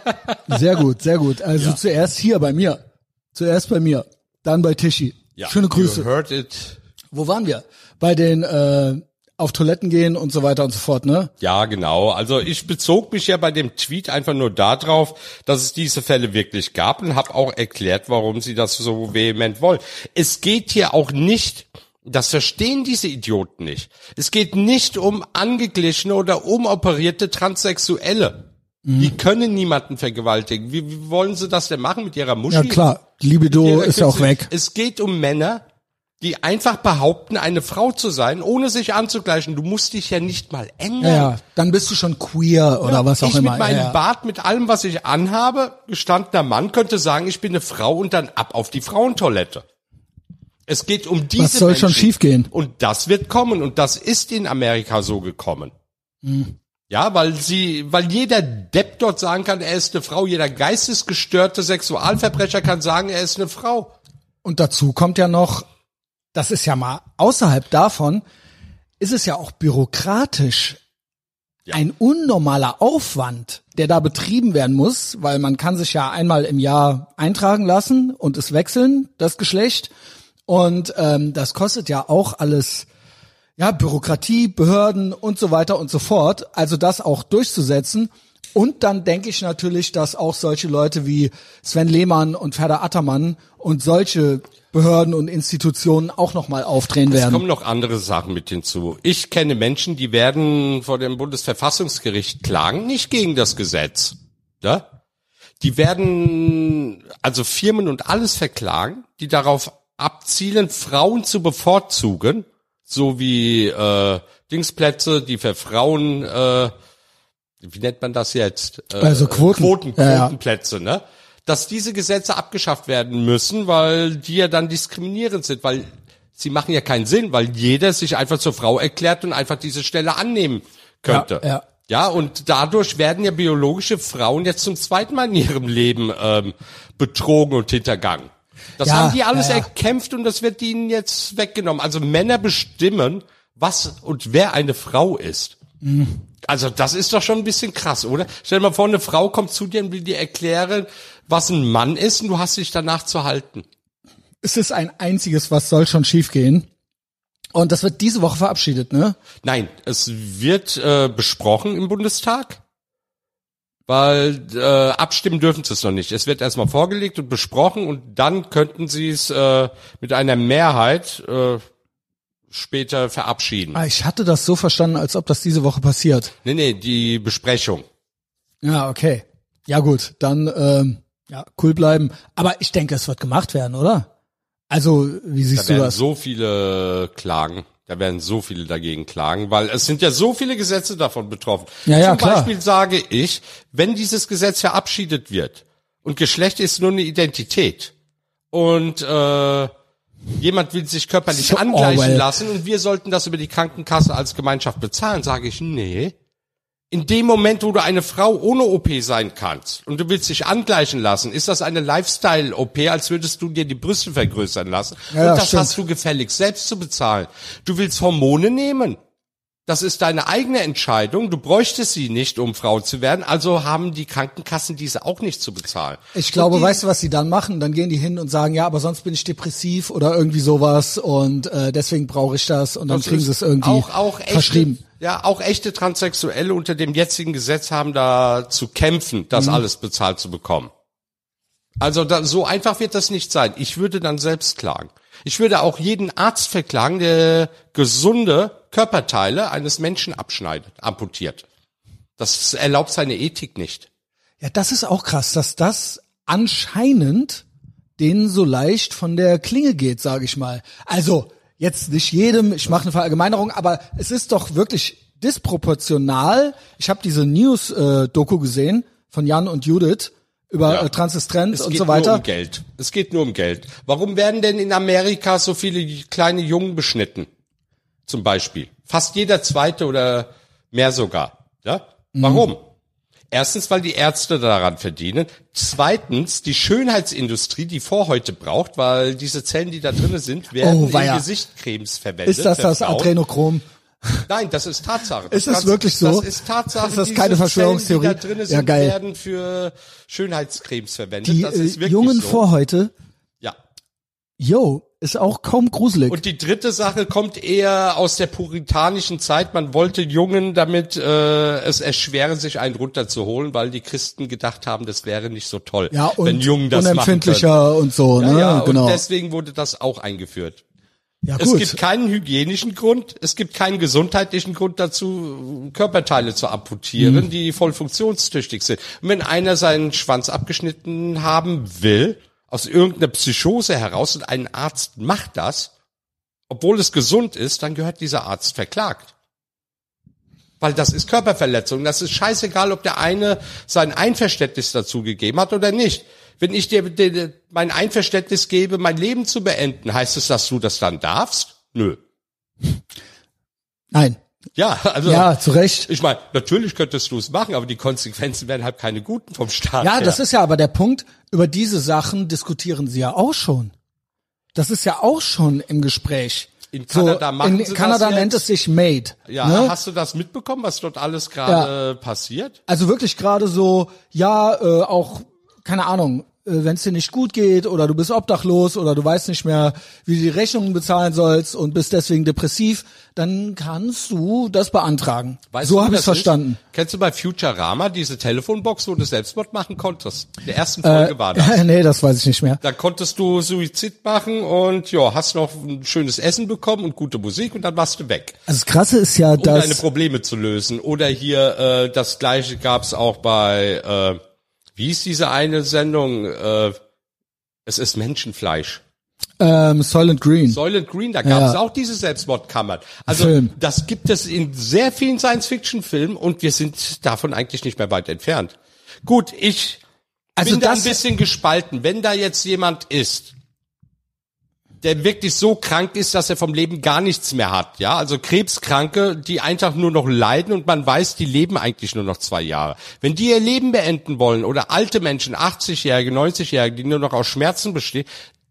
sehr gut, sehr gut. Also zuerst hier bei mir. Zuerst bei mir, dann bei Tischi. Schöne Grüße. You heard it. Wo waren wir? Bei den äh, auf Toiletten gehen und so weiter und so fort, ne? Ja, genau. Also ich bezog mich ja bei dem Tweet einfach nur darauf, dass es diese Fälle wirklich gab und habe auch erklärt, warum sie das so vehement wollen. Es geht hier auch nicht, das verstehen diese Idioten nicht. Es geht nicht um angeglichene oder umoperierte Transsexuelle. Mhm. Die können niemanden vergewaltigen. Wie, wie wollen sie das denn machen mit ihrer Muschi? Ja klar, Libido ist ja auch weg. Es geht um Männer, die einfach behaupten, eine Frau zu sein, ohne sich anzugleichen. Du musst dich ja nicht mal ändern. Ja, ja, dann bist du schon queer oder was auch ich immer. mit meinem ja, ja. Bart, mit allem, was ich anhabe, gestandener Mann könnte sagen, ich bin eine Frau und dann ab auf die Frauentoilette. Es geht um diese Was soll schon Menschen. schiefgehen? Und das wird kommen und das ist in Amerika so gekommen. Hm. Ja, weil sie, weil jeder Depp dort sagen kann, er ist eine Frau, jeder geistesgestörte Sexualverbrecher kann sagen, er ist eine Frau. Und dazu kommt ja noch, das ist ja mal außerhalb davon, ist es ja auch bürokratisch ein unnormaler Aufwand, der da betrieben werden muss, weil man kann sich ja einmal im Jahr eintragen lassen und es wechseln, das Geschlecht. Und ähm, das kostet ja auch alles, ja, Bürokratie, Behörden und so weiter und so fort. Also das auch durchzusetzen. Und dann denke ich natürlich, dass auch solche Leute wie Sven Lehmann und Ferda Attermann und solche Behörden und Institutionen auch nochmal aufdrehen Es werden. kommen noch andere Sachen mit hinzu. Ich kenne Menschen, die werden vor dem Bundesverfassungsgericht klagen, nicht gegen das Gesetz. Ja? Die werden also Firmen und alles verklagen, die darauf abzielen, Frauen zu bevorzugen, so wie äh, Dingsplätze, die für Frauen, äh, wie nennt man das jetzt? Äh, Also Quoten. Quoten, Ja, ja. Quotenplätze, ne? Dass diese Gesetze abgeschafft werden müssen, weil die ja dann diskriminierend sind, weil sie machen ja keinen Sinn, weil jeder sich einfach zur Frau erklärt und einfach diese Stelle annehmen könnte. Ja, ja. Ja, und dadurch werden ja biologische Frauen jetzt zum zweiten Mal in ihrem Leben ähm, betrogen und hintergangen. Das Ja, haben die alles ja, ja. erkämpft und das wird ihnen jetzt weggenommen. Also Männer bestimmen, was und wer eine Frau ist. Mhm. Also das ist doch schon ein bisschen krass, oder? Stell dir mal vor, eine Frau kommt zu dir und will dir erklären, was ein Mann ist und du hast dich danach zu halten. Es ist ein einziges, was soll schon schiefgehen. Und das wird diese Woche verabschiedet, ne? Nein, es wird äh, besprochen im Bundestag, weil äh, abstimmen dürfen sie es noch nicht. Es wird erstmal vorgelegt und besprochen und dann könnten sie es äh, mit einer Mehrheit äh, später verabschieden. Ah, Ich hatte das so verstanden, als ob das diese Woche passiert. Nee, nee, die Besprechung. Ja, okay. Ja gut, dann ähm, ja, cool bleiben. Aber ich denke, es wird gemacht werden, oder? Also, wie Da siehst du werden das? so viele klagen. Da werden so viele dagegen klagen, weil es sind ja so viele Gesetze davon betroffen. Ja, ja, Zum klar. Beispiel sage ich, wenn dieses Gesetz verabschiedet wird und Geschlecht ist nur eine Identität und äh, jemand will sich körperlich So angleichen Orwell. lassen und wir sollten das über die Krankenkasse als Gemeinschaft bezahlen, sage ich, nee. In dem Moment, wo du eine Frau ohne OP sein kannst und du willst dich angleichen lassen, ist das eine Lifestyle-OP, als würdest du dir die Brüste vergrößern lassen. Ja, und das stimmt. hast du gefälligst selbst zu bezahlen. Du willst Hormone nehmen. Das ist deine eigene Entscheidung. Du bräuchtest sie nicht, um Frau zu werden. Also haben die Krankenkassen diese auch nicht zu bezahlen. Ich glaube, die, weißt du, was sie dann machen? Dann gehen die hin und sagen, ja, aber sonst bin ich depressiv oder irgendwie sowas und äh, deswegen brauche ich das und dann das kriegen sie es irgendwie auch, auch echte, verschrieben. Ja, auch echte Transsexuelle unter dem jetzigen Gesetz haben da zu kämpfen, das Mhm. alles bezahlt zu bekommen. Also da, so einfach wird das nicht sein. Ich würde dann selbst klagen. Ich würde auch jeden Arzt verklagen, der gesunde Körperteile eines Menschen abschneidet, amputiert. Das erlaubt seine Ethik nicht. Ja, das ist auch krass, dass das anscheinend denen so leicht von der Klinge geht, sage ich mal. Also jetzt nicht jedem, ich mache eine Verallgemeinerung, aber es ist doch wirklich disproportional. Ich habe diese News-Doku gesehen von Jan und Judith über Ja. äh, Transistenz Es und geht so nur weiter. um Geld. Es geht nur um Geld. Warum werden denn in Amerika so viele kleine Jungen beschnitten? Zum Beispiel. Fast jeder zweite oder mehr sogar. Ja? Warum? Erstens, weil die Ärzte daran verdienen. Zweitens, die Schönheitsindustrie, die Vorhäute braucht, weil diese Zellen, die da drinnen sind, werden Oh, in. Gesichtcremes verwendet. Ist das das. Adrenochrom? Nein, das ist Tatsache. Ist Das wirklich so? Das ist Tatsache. Ist das keine Zellen, Verschwörungstheorie? Die da drinnen Ja, sind, geil. werden für Schönheitscremes verwendet. Die das ist äh, wirklich jungen so. Vorhäute, Ja. Yo, ist auch kaum gruselig. Und die dritte Sache kommt eher aus der puritanischen Zeit. Man wollte Jungen damit äh, es erschweren, sich einen runterzuholen, weil die Christen gedacht haben, das wäre nicht so toll, ja, und wenn Jungen das unempfindlicher und so, Ja, ne? ja, genau. und deswegen wurde das auch eingeführt. ja, Es gut. gibt keinen hygienischen Grund, es gibt keinen gesundheitlichen Grund dazu, Körperteile zu amputieren, Mhm. die voll funktionstüchtig sind. Und wenn einer seinen Schwanz abgeschnitten haben will, aus irgendeiner Psychose heraus und ein Arzt macht das, obwohl es gesund ist, dann gehört dieser Arzt verklagt. Weil das ist Körperverletzung. Das ist scheißegal, ob der eine sein Einverständnis dazu gegeben hat oder nicht. Wenn ich dir, dir mein Einverständnis gebe, mein Leben zu beenden, heißt es, dass du das dann darfst? Nö. Nein. Ja, also Ja, zu Recht. ich meine, natürlich könntest du es machen, aber die Konsequenzen wären halt keine guten vom Staat. Ja, her. das ist ja aber der Punkt. Über diese Sachen diskutieren sie ja auch schon. Das ist ja auch schon im Gespräch. In Kanada machen in sie das Kanada jetzt. nennt es sich Made. ja, ne? hast du das mitbekommen, was dort alles gerade passiert? Also wirklich gerade so, ja, äh, auch, keine Ahnung, wenn es dir nicht gut geht oder du bist obdachlos oder du weißt nicht mehr, wie du die Rechnungen bezahlen sollst und bist deswegen depressiv, dann kannst du das beantragen. Weißt so habe ich verstanden. Ist? Kennst du bei Futurama diese Telefonbox, wo du Selbstmord machen konntest? In der ersten Folge Äh, war das. nee, das weiß ich nicht mehr. Da konntest du Suizid machen und ja, hast noch ein schönes Essen bekommen und gute Musik und dann warst du weg, Also das Krasse ist ja, um deine dass Probleme zu lösen. Oder hier äh, das gleiche gab's auch bei, äh, wie ist diese eine Sendung? Äh, es ist Menschenfleisch. ähm, Soylent Green. Soylent Green, da gab es Ja. auch diese Selbstmordkammern. Also Film. das gibt es in sehr vielen Science-Fiction-Filmen und wir sind davon eigentlich nicht mehr weit entfernt. Gut, ich Also bin da ein bisschen gespalten. Wenn da jetzt jemand ist, der wirklich so krank ist, dass er vom Leben gar nichts mehr hat, ja, also Krebskranke, die einfach nur noch leiden und man weiß, die leben eigentlich nur noch zwei Jahre. Wenn die ihr Leben beenden wollen oder alte Menschen, 80-Jährige, 90-Jährige, die nur noch aus Schmerzen bestehen,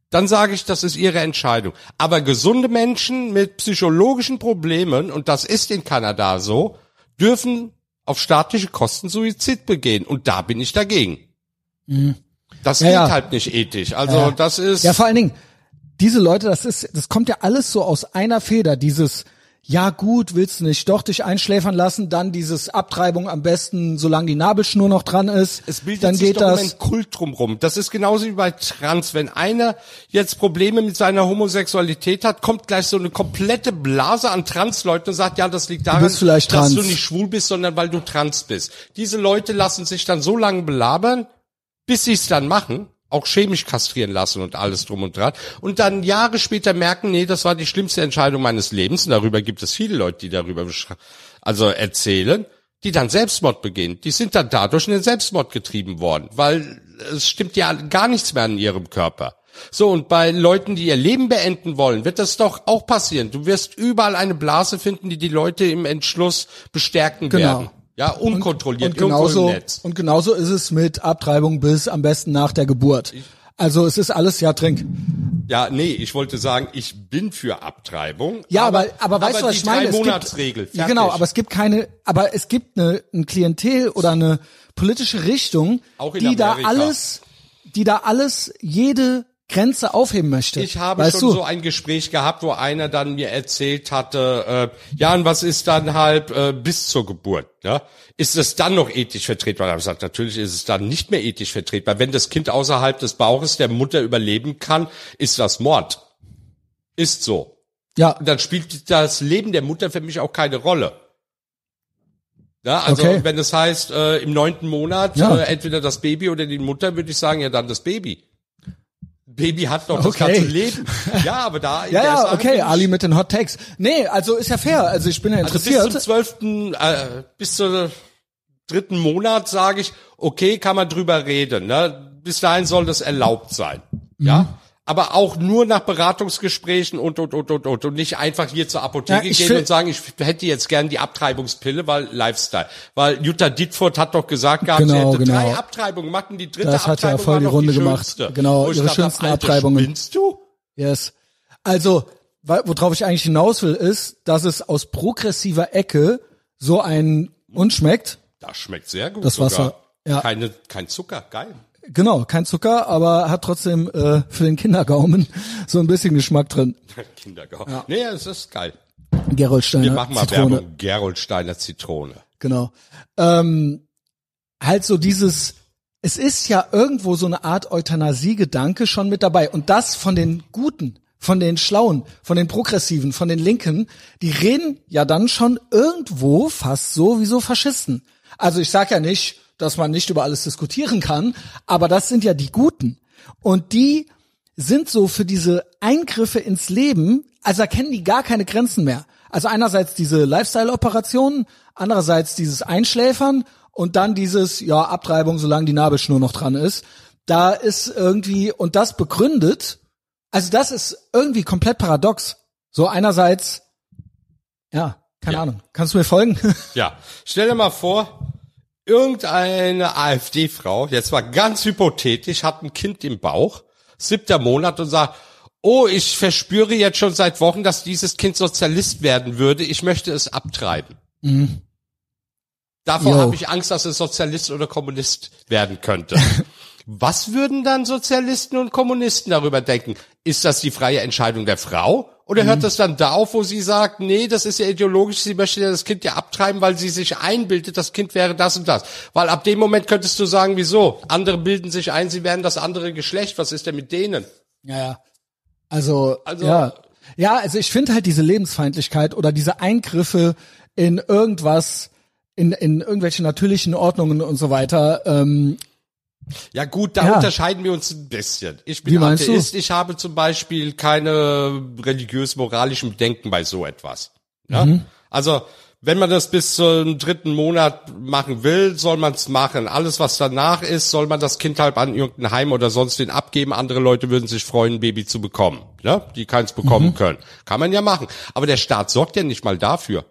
dann sage ich, das ist ihre Entscheidung. Aber gesunde Menschen mit psychologischen Problemen, und das ist in Kanada so, dürfen auf staatliche Kosten Suizid begehen. Und da bin ich dagegen. Das Ja, geht ja. halt nicht ethisch. Also Ja. das ist. Ja, vor allen Dingen, diese Leute, das ist, das kommt ja alles so aus einer Feder, dieses, ja gut, willst du nicht doch dich einschläfern lassen, dann dieses Abtreibung am besten, solange die Nabelschnur noch dran ist, es bildet dann sich geht doch das. ein Kult drumrum. Das ist genauso wie bei Trans. Wenn einer jetzt Probleme mit seiner Homosexualität hat, kommt gleich so eine komplette Blase an Transleuten und sagt, ja, das liegt daran, vielleicht dass trans. du nicht schwul bist, sondern weil du trans bist. Diese Leute lassen sich dann so lange belabern, bis sie es dann machen, auch chemisch kastrieren lassen und alles drum und dran. Und dann Jahre später merken, nee, das war die schlimmste Entscheidung meines Lebens. Und darüber gibt es viele Leute, die darüber also erzählen, die dann Selbstmord begehen. Die sind dann dadurch in den Selbstmord getrieben worden, weil es stimmt ja gar nichts mehr an ihrem Körper. So, und bei Leuten, die ihr Leben beenden wollen, wird das doch auch passieren. Du wirst überall eine Blase finden, die die Leute im Entschluss bestärken Genau. werden. Ja, unkontrolliert, und genauso, im Netz. und genauso ist es mit Abtreibung bis am besten nach der Geburt. Also es ist alles ja trink. Ja, nee, ich wollte sagen, ich bin für Abtreibung. Ja, aber, aber, weißt du, was ich meine? Monatsregel. Ja, genau, aber es gibt keine, aber es gibt eine, ein Klientel oder eine politische Richtung, die da Amerika. alles, die da alles, jede Grenze aufheben möchte. Ich habe weißt schon du? so ein Gespräch gehabt, wo einer dann mir erzählt hatte, äh, ja, und was ist dann halt äh, bis zur Geburt? Ja? Ist es dann noch ethisch vertretbar? Da habe ich gesagt, natürlich ist es dann nicht mehr ethisch vertretbar. Wenn das Kind außerhalb des Bauches der Mutter überleben kann, ist das Mord. Ist so. ja, Und dann spielt das Leben der Mutter für mich auch keine Rolle. Ja, also Okay. wenn es heißt, äh, im neunten Monat Ja. äh, entweder das Baby oder die Mutter, würde ich sagen, ja dann das Baby. Baby hat doch das Okay. ganze Leben. Ja, aber da ja, ja, okay, Ali mit den Hot Takes. Nee, also ist ja fair. Also ich bin ja Also bis interessiert. zum zwölften, äh, bis zum dritten Monat sage ich, okay, kann man drüber reden. Ne? Bis dahin soll das erlaubt sein. Ja. Mhm. Aber auch nur nach Beratungsgesprächen und, und, und, und, und, und nicht einfach hier zur Apotheke Ja, gehen und sagen, ich hätte jetzt gern die Abtreibungspille, weil Lifestyle. Weil Jutta Dittfurt hat doch gesagt gehabt, sie Genau, hätte genau. drei Abtreibungen gemacht und die dritte Das hat ja Abtreibung voll war die Runde die gemacht. schönste. Genau, ihre dachte, schönsten Alter, Abtreibungen. Spinnst du? Yes. Also, worauf ich eigentlich hinaus will, ist, dass es aus progressiver Ecke so ein und schmeckt. Das schmeckt sehr gut. Das sogar. Wasser, ja. Keine, kein Zucker, geil. Genau, kein Zucker, aber hat trotzdem äh, für den Kindergaumen so ein bisschen Geschmack drin. Kindergarten. Nee, es ist geil. Gerolsteiner Wir machen mal Zitrone. Werbung. Gerolsteiner Zitrone. Genau. Ähm, halt so dieses, es ist ja irgendwo so eine Art Euthanasie-Gedanke schon mit dabei. Und das von den Guten, von den Schlauen, von den Progressiven, von den Linken, die reden ja dann schon irgendwo fast so wie so Faschisten. Also ich sag ja nicht, dass man nicht über alles diskutieren kann, aber das sind ja die Guten. Und die sind so für diese Eingriffe ins Leben, also erkennen die gar keine Grenzen mehr. Also einerseits diese Lifestyle-Operationen, andererseits dieses Einschläfern und dann dieses, ja, Abtreibung, solange die Nabelschnur noch dran ist. Da ist irgendwie, und das begründet, also das ist irgendwie komplett paradox. So einerseits, ja, keine Ja. Ahnung. Kannst du mir folgen? Ja, stell dir mal vor, irgendeine AfD-Frau, jetzt mal ganz hypothetisch, hat ein Kind im Bauch, siebter Monat und sagt, oh, ich verspüre jetzt schon seit Wochen, dass dieses Kind Sozialist werden würde, ich möchte es abtreiben. Davor Jo. habe ich Angst, dass es Sozialist oder Kommunist werden könnte. Was würden dann Sozialisten und Kommunisten darüber denken? Ist das die freie Entscheidung der Frau? Oder hört das dann da auf, wo sie sagt, nee, das ist ja ideologisch, sie möchte ja das Kind ja abtreiben, weil sie sich einbildet, das Kind wäre das und das. Weil ab dem Moment könntest du sagen, wieso? Andere bilden sich ein, sie wären das andere Geschlecht. Was ist denn mit denen? Ja, ja. Also, Also- ja. Ja, also ich finde halt diese Lebensfeindlichkeit oder diese Eingriffe in irgendwas, in, in irgendwelche natürlichen Ordnungen und so weiter, ähm, Ja gut, da Ja. unterscheiden wir uns ein bisschen. Ich bin Wie meinst du? Atheist, ich habe zum Beispiel keine religiös-moralischen Bedenken bei so etwas. Ja? Mhm. Also wenn man das bis zum dritten Monat machen will, soll man es machen. Alles, was danach ist, soll man das Kind halt an irgendein Heim oder sonst wen abgeben. Andere Leute würden sich freuen, ein Baby zu bekommen, ne? die keins Mhm. bekommen können. Kann man ja machen. Aber der Staat sorgt ja nicht mal dafür.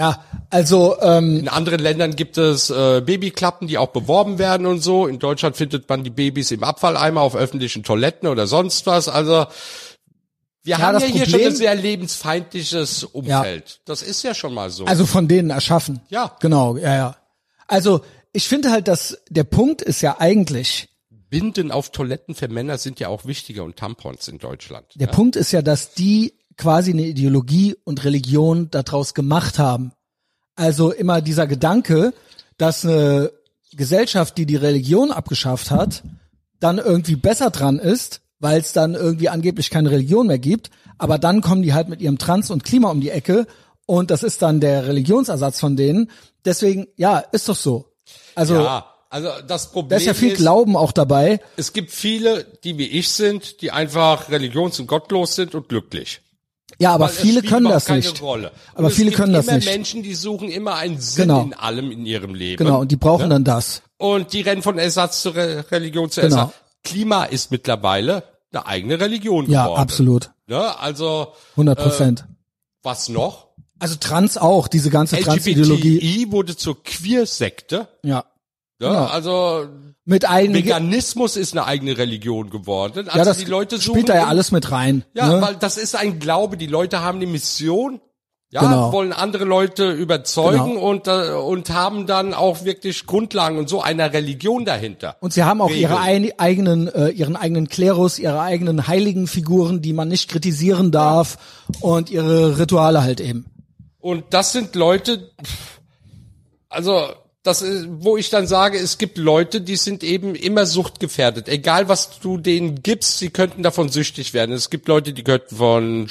Ja, also ähm, In anderen Ländern gibt es äh, Babyklappen, die auch beworben werden und so. In Deutschland findet man die Babys im Abfalleimer auf öffentlichen Toiletten oder sonst was. Also wir haben das ja hier schon Problem- ein sehr lebensfeindliches Umfeld. Das ist ja schon mal so. Also von denen erschaffen. Ja. Genau, ja, ja. Also ich finde halt, dass der Punkt ist ja eigentlich, Binden auf Toiletten für Männer sind ja auch wichtiger und Tampons in Deutschland. der Punkt ist ja, dass die quasi eine Ideologie und Religion daraus gemacht haben. Also immer dieser Gedanke, dass eine Gesellschaft, die die Religion abgeschafft hat, dann irgendwie besser dran ist, weil es dann irgendwie angeblich keine Religion mehr gibt. Aber dann kommen die halt mit ihrem Trans und Klima um die Ecke und das ist dann der Religionsersatz von denen. Deswegen, ja, ist doch so. Also Ja, also das Problem da ist ja viel Glauben auch dabei. es gibt viele, die wie ich sind, die einfach religions- und gottlos sind und glücklich. Ja, aber viele können das nicht. Rolle. Aber es viele gibt können das immer nicht. Menschen, die suchen immer einen Sinn Genau. in allem in ihrem Leben. Genau, und die brauchen dann das. Und die rennen von Ersatz zu Re Religion zu Genau. Ersatz. Klima ist mittlerweile eine eigene Religion Ja, geworden. absolut. Ne? Also 100 Prozent. was noch? also Trans auch, diese ganze Trans-Ideologie. LGBTI wurde zur Queer-Sekte. Ja. Ja, Genau. Also Mit eigenen, Veganismus ist eine eigene Religion geworden. Also ja, das die Leute suchen spielt da ja alles mit rein. Ja, ne? weil das ist ein Glaube. Die Leute haben eine Mission. Ja, Genau. wollen andere Leute überzeugen Genau. und, äh, und haben dann auch wirklich Grundlagen und so einer Religion dahinter. Und sie haben auch ihre Regeln. ein, eigenen, äh, ihren eigenen Klerus, ihre eigenen heiligen Figuren, die man nicht kritisieren darf und ihre Rituale halt eben. Und das sind Leute, also das ist, wo ich dann sage, es gibt Leute, die sind eben immer suchtgefährdet. Egal was du denen gibst, sie könnten davon süchtig werden. Es gibt Leute, die könnten von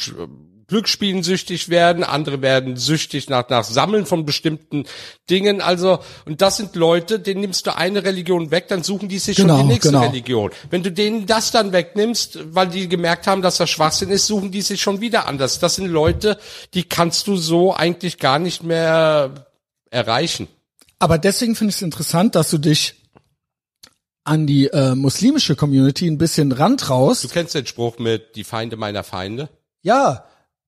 Glücksspielen süchtig werden, andere werden süchtig nach, nach Sammeln von bestimmten Dingen. Also, und das sind Leute, denen nimmst du eine Religion weg, dann suchen die sich Genau, schon die nächste genau. Religion. Wenn du denen das dann wegnimmst, weil die gemerkt haben, dass das Schwachsinn ist, suchen die sich schon wieder anders. Das sind Leute, die kannst du so eigentlich gar nicht mehr erreichen. Aber deswegen finde ich es interessant, dass du dich an die äh, muslimische Community ein bisschen rantraust. Du kennst den Spruch mit die Feinde meiner Feinde? Ja,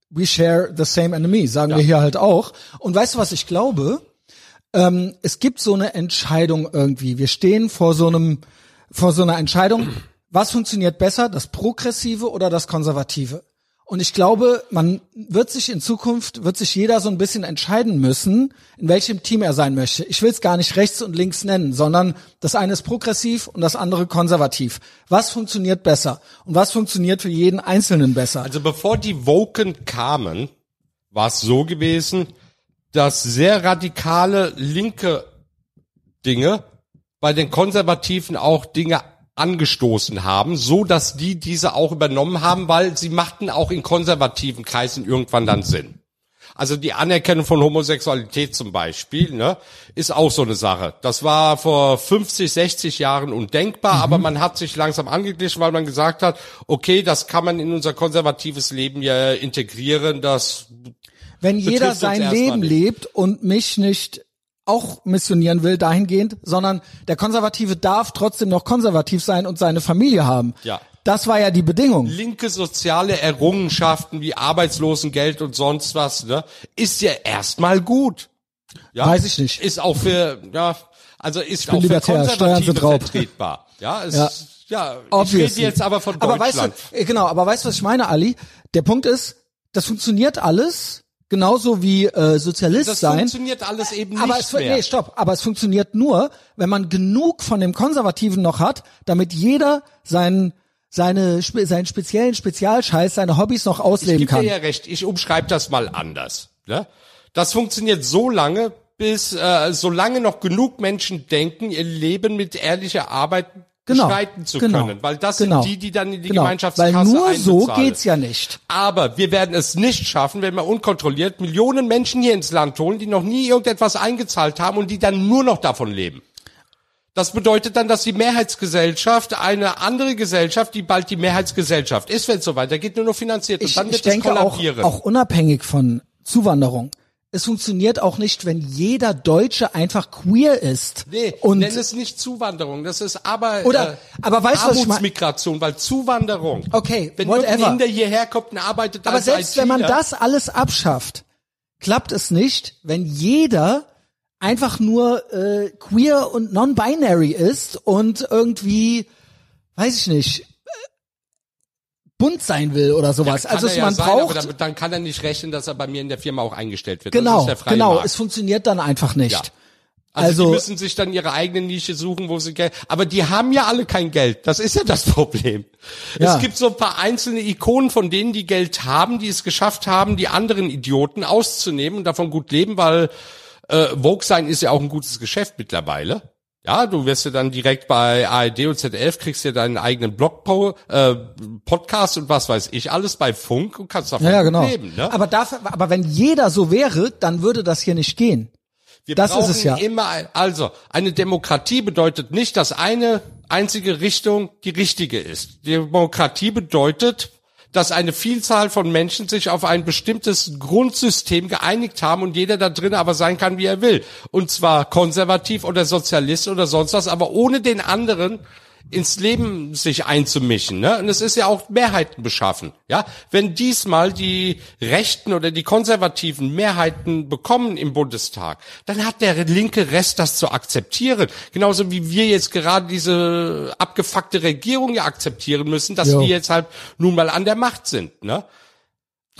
we share the same enemy, sagen Ja. wir hier halt auch. Und weißt du, was ich glaube? Ähm, es gibt so eine Entscheidung irgendwie. Wir stehen vor so einem, vor so einer Entscheidung. Was funktioniert besser, das Progressive oder das Konservative? Und ich glaube, man wird sich in Zukunft, wird sich jeder so ein bisschen entscheiden müssen, in welchem Team er sein möchte. Ich will es gar nicht rechts und links nennen, sondern das eine ist progressiv und das andere konservativ. Was funktioniert besser? Und was funktioniert für jeden Einzelnen besser? Also bevor die Woken kamen, war es so gewesen, dass sehr radikale linke Dinge bei den Konservativen auch Dinge angestoßen haben, so dass die diese auch übernommen haben, weil sie machten auch in konservativen Kreisen irgendwann dann Sinn. Also die Anerkennung von Homosexualität zum Beispiel, ne, ist auch so eine Sache. Das war vor 50, 60 Jahren undenkbar, aber man hat sich langsam angeglichen, weil man gesagt hat, okay, das kann man in unser konservatives Leben ja integrieren, das Wenn jeder sein Leben lebt und mich nicht auch missionieren will dahingehend, sondern der Konservative darf trotzdem noch konservativ sein und seine Familie haben. Ja. Das war ja die Bedingung. linke soziale Errungenschaften wie Arbeitslosengeld und sonst was, ne, ist ja erstmal gut. Ja, Weiß ich nicht. Ist auch für, ja, also ist auch für Konservative vertretbar. Ja, es, Ja. ja. ich Obviously. rede jetzt aber von aber Deutschland. weißt du, äh, genau, aber weißt du, was ich meine, Ali? Der Punkt ist, das funktioniert alles genauso wie äh, Sozialist Das sein. funktioniert alles eben Aber nicht es, mehr. nee, stopp. Aber es funktioniert nur, wenn man genug von dem Konservativen noch hat, damit jeder seinen seine seinen speziellen Spezialscheiß, seine Hobbys noch Ich ausleben gebe kann. dir ja recht, ich umschreibe das mal anders. Ne? Das funktioniert so lange, bis äh, solange noch genug Menschen denken, ihr Leben mit ehrlicher Arbeit Genau, bestreiten zu genau, können. Weil das genau, sind die, die dann in die genau. Gemeinschaftskasse Weil nur so geht's ja nicht. Aber wir werden es nicht schaffen, wenn wir unkontrolliert Millionen Menschen hier ins Land holen, die noch nie irgendetwas eingezahlt haben und die dann nur noch davon leben. Das bedeutet dann, dass die Mehrheitsgesellschaft eine andere Gesellschaft, die bald die Mehrheitsgesellschaft ist, wenn es so weitergeht, nur noch finanziert. Ich, und dann wird ich denke es auch, kollabieren. auch unabhängig von Zuwanderung. Es funktioniert auch nicht, wenn jeder Deutsche einfach queer ist. Nee, und nenn es nicht Zuwanderung, das ist aber Oder- äh, aber weißt du, was ich mein- Armutsmigration, weil Zuwanderung. Okay, wenn whatever. irgendein Inder hierher kommt und arbeitet Aber selbst wenn man das alles abschafft, klappt es nicht, wenn jeder einfach nur äh, queer und non-binary ist und irgendwie, weiß ich nicht, bunt sein will oder sowas. kann also ja man sein, braucht dann, dann kann er nicht rechnen, dass er bei mir in der Firma auch eingestellt wird. genau, genau, Markt. es funktioniert dann einfach nicht. Ja. Also, Also- die müssen sich dann ihre eigene Nische suchen, wo sie Geld. Aber die haben ja alle kein Geld. Das ist ja das Problem. Ja. Es gibt so ein paar einzelne Ikonen von denen, die Geld haben, die es geschafft haben, die anderen Idioten auszunehmen und davon gut leben, weil äh, Vogue sein ist ja auch ein gutes Geschäft mittlerweile. Ja, du wirst ja dann direkt bei ARD und ZDF kriegst ja deinen eigenen Blog, äh, Podcast und was weiß ich alles bei Funk und kannst davon Ja, ja, genau. leben. Ne? Aber dafür, aber wenn jeder so wäre, dann würde das hier nicht gehen. Wir Das ist brauchen es ja. immer, also, eine Demokratie bedeutet nicht, dass eine einzige Richtung die richtige ist. Demokratie bedeutet, dass eine Vielzahl von Menschen sich auf ein bestimmtes Grundsystem geeinigt haben und jeder da drin aber sein kann, wie er will. Und zwar konservativ oder Sozialist oder sonst was, aber ohne den anderen ins Leben sich einzumischen. Ne? Und es ist ja auch Mehrheiten beschaffen. Ja, wenn diesmal die Rechten oder die Konservativen Mehrheiten bekommen im Bundestag, dann hat der linke Rest das zu akzeptieren. Genauso wie wir jetzt gerade diese abgefuckte Regierung ja akzeptieren müssen, dass Jo. die jetzt halt nun mal an der Macht sind. Ne?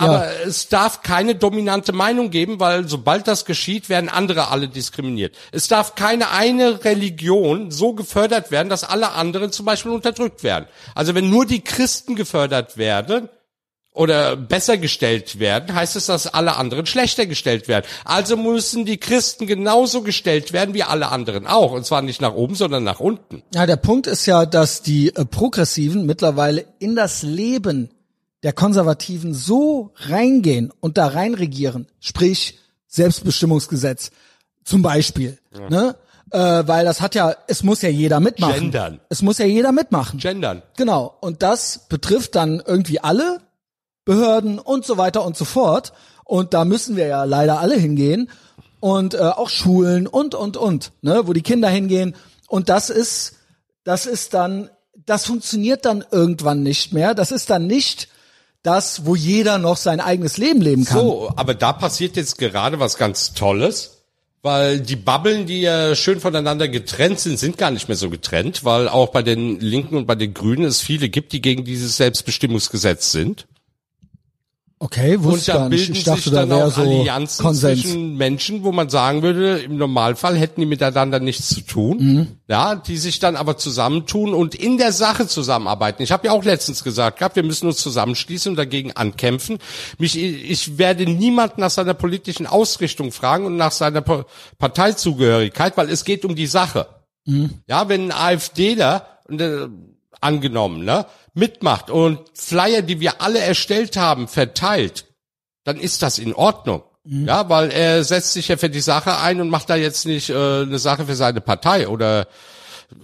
Aber es darf keine dominante Meinung geben, weil sobald das geschieht, werden andere alle diskriminiert. Es darf keine eine Religion so gefördert werden, dass alle anderen zum Beispiel unterdrückt werden. Also wenn nur die Christen gefördert werden oder besser gestellt werden, heißt es, dass alle anderen schlechter gestellt werden. Also müssen die Christen genauso gestellt werden wie alle anderen auch. Und zwar nicht nach oben, sondern nach unten. Ja, der Punkt ist ja, dass die äh, Progressiven mittlerweile in das Leben der Konservativen so reingehen und da reinregieren, sprich Selbstbestimmungsgesetz zum Beispiel, ne? Äh, weil das hat ja, es muss ja jeder mitmachen. Gendern. Es muss ja jeder mitmachen. Gendern. Genau. Und das betrifft dann irgendwie alle Behörden und so weiter und so fort. Und da müssen wir ja leider alle hingehen. Und äh, auch Schulen und, und, und, ne, wo die Kinder hingehen. Und das ist, das ist dann, das funktioniert dann irgendwann nicht mehr. Das ist dann nicht das, wo jeder noch sein eigenes Leben leben kann. So, aber da passiert jetzt gerade was ganz Tolles, weil die Bubbeln, die ja schön voneinander getrennt sind, sind gar nicht mehr so getrennt, weil auch bei den Linken und bei den Grünen es viele gibt, die gegen dieses Selbstbestimmungsgesetz sind. Okay, Und wusste da gar nicht. bilden Ich dachte, sich da dann wäre auch so Allianzen Konsens. zwischen Menschen, wo man sagen würde, im Normalfall hätten die miteinander nichts zu tun, Mhm. ja, die sich dann aber zusammentun und in der Sache zusammenarbeiten. Ich habe ja auch letztens gesagt gehabt, wir müssen uns zusammenschließen und dagegen ankämpfen. Mich, ich werde niemand nach seiner politischen Ausrichtung fragen und nach seiner Pa- Parteizugehörigkeit, weil es geht um die Sache. Ja, wenn ein AfDler, und, äh, angenommen, ne, mitmacht und Flyer, die wir alle erstellt haben, verteilt, dann ist das in Ordnung. Ja, weil er setzt sich ja für die Sache ein und macht da jetzt nicht äh, eine Sache für seine Partei oder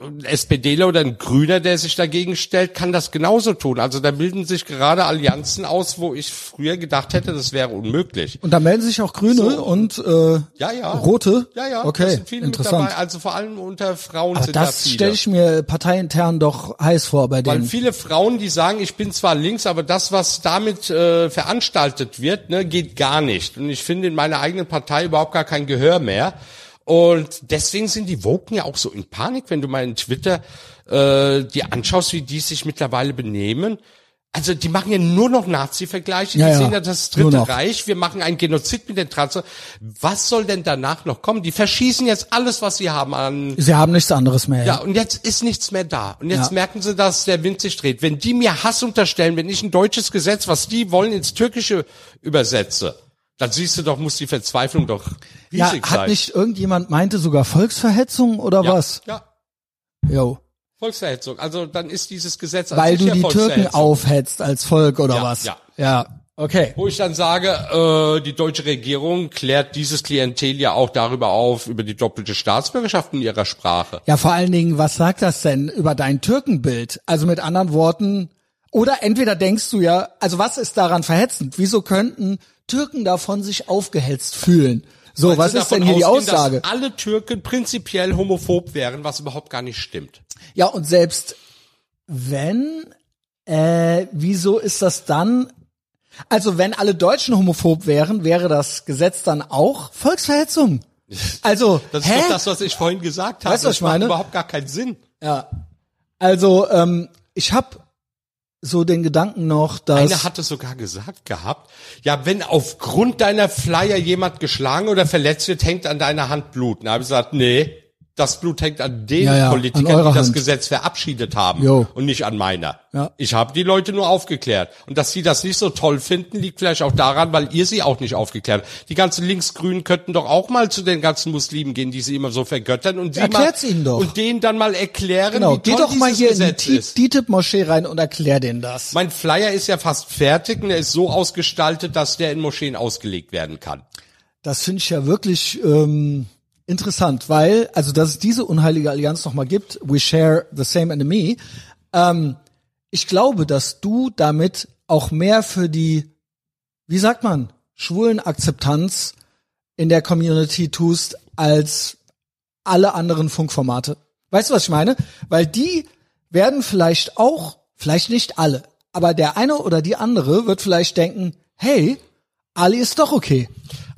ein SPDler oder ein Grüner, der sich dagegen stellt, kann das genauso tun. Also da bilden sich gerade Allianzen aus, wo ich früher gedacht hätte, das wäre unmöglich. Und da melden sich auch Grüne So. und äh, Ja, ja. Rote. Ja, ja. Okay, interessant. mit dabei. Also vor allem unter Frauen Aber sind da das viele. stelle ich mir parteiintern doch heiß vor bei Weil denen. viele Frauen, die sagen, ich bin zwar links, aber das, was damit äh, veranstaltet wird, ne, geht gar nicht. Und ich finde in meiner eigenen Partei überhaupt gar kein Gehör mehr. Und deswegen sind die Woken ja auch so in Panik, wenn du mal in Twitter äh, dir anschaust, wie die sich mittlerweile benehmen. Also die machen ja nur noch Nazi-Vergleiche, die ja, sehen ja das Dritte. Reich, wir machen einen Genozid mit den Trans. Was soll denn danach noch kommen? Die verschießen jetzt alles, was sie haben an Sie haben nichts anderes mehr. ja, und jetzt ist nichts mehr da. Und jetzt Ja. merken sie, dass der Wind sich dreht. Wenn die mir Hass unterstellen, wenn ich ein deutsches Gesetz, was die wollen, ins Türkische übersetze, dann siehst du doch, muss die Verzweiflung doch ja riesig hat sein. nicht irgendjemand meinte sogar Volksverhetzung oder ja, was? Ja, Jo. Volksverhetzung. Also dann ist dieses Gesetz an Weil du ja die Türken aufhetzt als Volk oder Ja, was? ja. Ja. Okay. Wo ich dann sage, äh, die deutsche Regierung klärt dieses Klientel ja auch darüber auf, über die doppelte Staatsbürgerschaft in ihrer Sprache. Ja, vor allen Dingen, was sagt das denn über dein Türkenbild? Also mit anderen Worten, oder entweder denkst du ja, also was ist daran verhetzend? Wieso könnten Türken davon sich aufgehetzt fühlen? So, Weil was ist denn hier die Aussage? Dass alle Türken prinzipiell homophob wären, was überhaupt gar nicht stimmt. Ja, und selbst wenn, äh, wieso ist das dann? Also wenn alle Deutschen homophob wären, wäre das Gesetz dann auch Volksverhetzung? Also, Das ist hä? doch das, was ich vorhin gesagt habe. Weißt du, was das ich meine? macht überhaupt gar keinen Sinn. Ja. Also, ähm, ich habe so den Gedanken noch, dass Einer hatte sogar gesagt gehabt, ja, wenn aufgrund deiner Flyer jemand geschlagen oder verletzt wird, hängt an deiner Hand Blut. Da habe ich gesagt, nee, das Blut hängt an den Ja, ja, an Politikern, eurer die das Hand. Gesetz verabschiedet haben Jo. und nicht an meiner. Ja. Ich habe die Leute nur aufgeklärt. Und dass sie das nicht so toll finden, liegt vielleicht auch daran, weil ihr sie auch nicht aufgeklärt habt. Die ganzen Linksgrünen könnten doch auch mal zu den ganzen Muslimen gehen, die sie immer so vergöttern und sie Erklärt's mal, ihnen doch. und denen dann mal erklären, genau, wie geh doch mal hier in die Gesetz Ti- ist. DITIB-Moschee rein und erklär denen das. Mein Flyer ist ja fast fertig und er ist so ausgestaltet, dass der in Moscheen ausgelegt werden kann. Das finde ich ja wirklich ähm, interessant, weil, also dass es diese unheilige Allianz nochmal gibt, we share the same enemy, ähm, ich glaube, dass du damit auch mehr für die, wie sagt man, schwulen Akzeptanz in der Community tust als alle anderen Funkformate. Weißt du, was ich meine? Weil die werden vielleicht auch, vielleicht nicht alle, aber der eine oder die andere wird vielleicht denken, hey, Ali ist doch okay.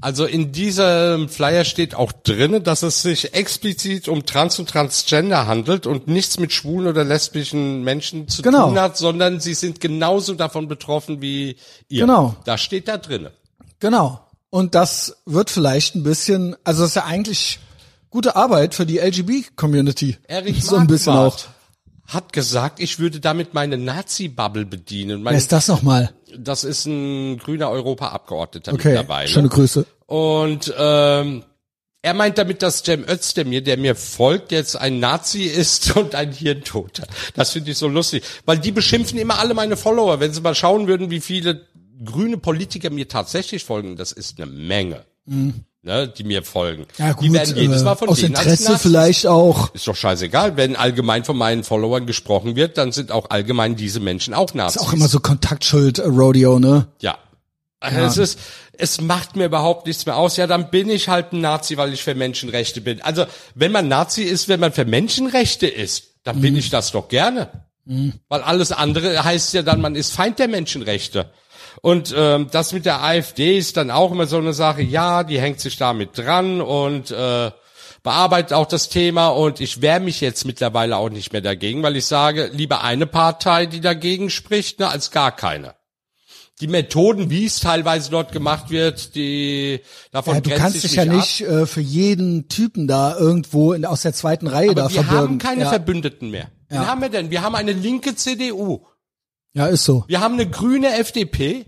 Also in diesem Flyer steht auch drinne, dass es sich explizit um Trans und Transgender handelt und nichts mit schwulen oder lesbischen Menschen zu Genau. tun hat, sondern sie sind genauso davon betroffen wie ihr. Genau. Da steht da drinne. Genau. Und das wird vielleicht ein bisschen, also das ist ja eigentlich gute Arbeit für die LGB-Community. Erich so ein bisschen auch. Hat gesagt, ich würde damit meine Nazi-Bubble bedienen. Wer Mein, ist das nochmal? das ist ein grüner Europaabgeordneter Okay, mittlerweile. schöne Grüße. Und ähm, er meint damit, dass Cem Özdemir, der mir folgt, jetzt ein Nazi ist und ein Hirntoter. Das finde ich so lustig, weil die beschimpfen immer alle meine Follower. Wenn sie mal schauen würden, wie viele grüne Politiker mir tatsächlich folgen, das ist eine Menge, ne, die mir folgen. Mhm. Ja gut, die werden jedes äh, Mal von aus denen als Interesse vielleicht auch. ist doch scheißegal, wenn allgemein von meinen Followern gesprochen wird, dann sind auch allgemein diese Menschen auch Nazis. Ist auch immer so Kontaktschuld-Rodeo, ne? Ja. Es ist, es macht mir überhaupt nichts mehr aus. Ja, dann bin ich halt ein Nazi, weil ich für Menschenrechte bin. Also, wenn man Nazi ist, wenn man für Menschenrechte ist, dann Mhm. bin ich das doch gerne. Weil alles andere heißt ja dann, man ist Feind der Menschenrechte. Und ähm, das mit der AfD ist dann auch immer so eine Sache, ja, die hängt sich damit dran und äh, bearbeitet auch das Thema und ich wehre mich jetzt mittlerweile auch nicht mehr dagegen, weil ich sage, lieber eine Partei, die dagegen spricht, ne, als gar keine die Methoden, wie es teilweise dort gemacht wird, die davon Ja, du kannst dich ja ab. nicht äh, für jeden Typen da irgendwo in, aus der zweiten Reihe da Aber wir verbürgen. haben keine ja. Verbündeten mehr. Ja. Wen haben wir denn? Wir haben eine linke CDU. Ja, ist so. Wir haben eine grüne FDP.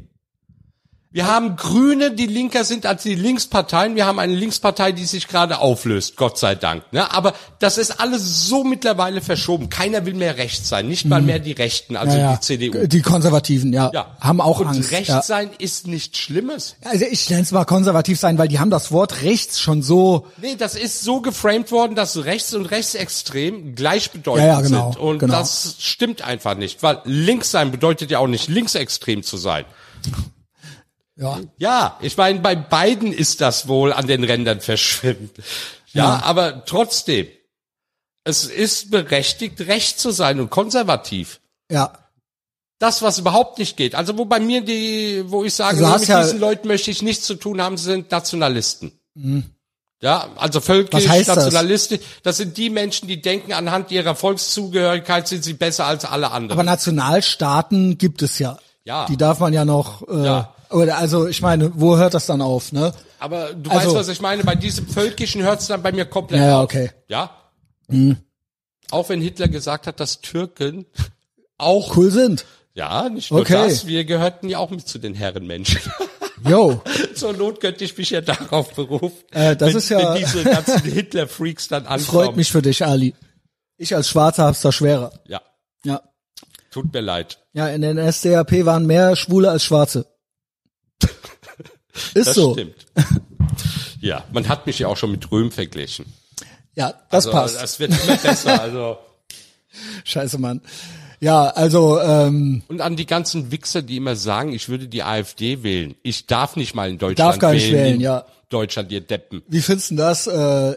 Wir haben Grüne, die linker sind als die Linksparteien. Wir haben eine Linkspartei, die sich gerade auflöst, Gott sei Dank. Ne? Aber das ist alles so mittlerweile verschoben. Keiner will mehr rechts sein, nicht mal mehr die Rechten, also Mhm. ja, ja. die CDU. Die Konservativen, ja, Ja. haben auch Und Angst. rechts ja. sein ist nichts Schlimmes. Also ich nenne es mal konservativ sein, weil die haben das Wort rechts schon so Nee, das ist so geframed worden, dass rechts und rechtsextrem gleichbedeutend ja, genau, sind. Und genau. das stimmt einfach nicht, weil links sein bedeutet ja auch nicht linksextrem zu sein. Ja. Ja, ich meine, bei beiden ist das wohl an den Rändern verschwimmt. Ja, Ja. aber trotzdem, es ist berechtigt, recht zu sein und konservativ. Ja. Das, was überhaupt nicht geht. Also wo bei mir die, wo ich sage, Also mit ja- diesen Leuten möchte ich nichts zu tun haben, sind Nationalisten. Ja, also völkisch, heißt das? nationalistisch. Das? sind die Menschen, die denken, anhand ihrer Volkszugehörigkeit sind sie besser als alle anderen. Aber Nationalstaaten gibt es ja. Ja. Die darf man ja noch. Äh, Ja. Oder also ich meine, wo hört das dann auf? Ne? Aber du Also- weißt, was ich meine. Bei diesem Völkischen hört es dann bei mir komplett Ja, ja, auf. okay. Ja. Auch wenn Hitler gesagt hat, dass Türken auch, Cool sind. ja, nicht nur Okay. das, wir gehörten ja auch mit zu den Herrenmenschen. Yo. Zur Not könnte ich mich ja darauf berufen. Äh, das wenn, ist ja- Wenn diese ganzen Hitler-Freaks dann ankommen. Freut mich für dich, Ali. Ich als Schwarzer hab's da schwerer. Ja, Ja. tut mir leid. Ja, in den SDAP waren mehr Schwule als Schwarze. Ist Das so. stimmt. Ja, man hat mich ja auch schon mit Röhm verglichen. Ja, das Also, passt. Das wird immer besser. Also Scheiße, Mann. Ja, also ähm, und an die ganzen Wichser, die immer sagen, ich würde die AfD wählen. Ich darf nicht mal in Deutschland Darf gar nicht wählen, in ja. Deutschland, ihr Deppen. wie findest du das, äh,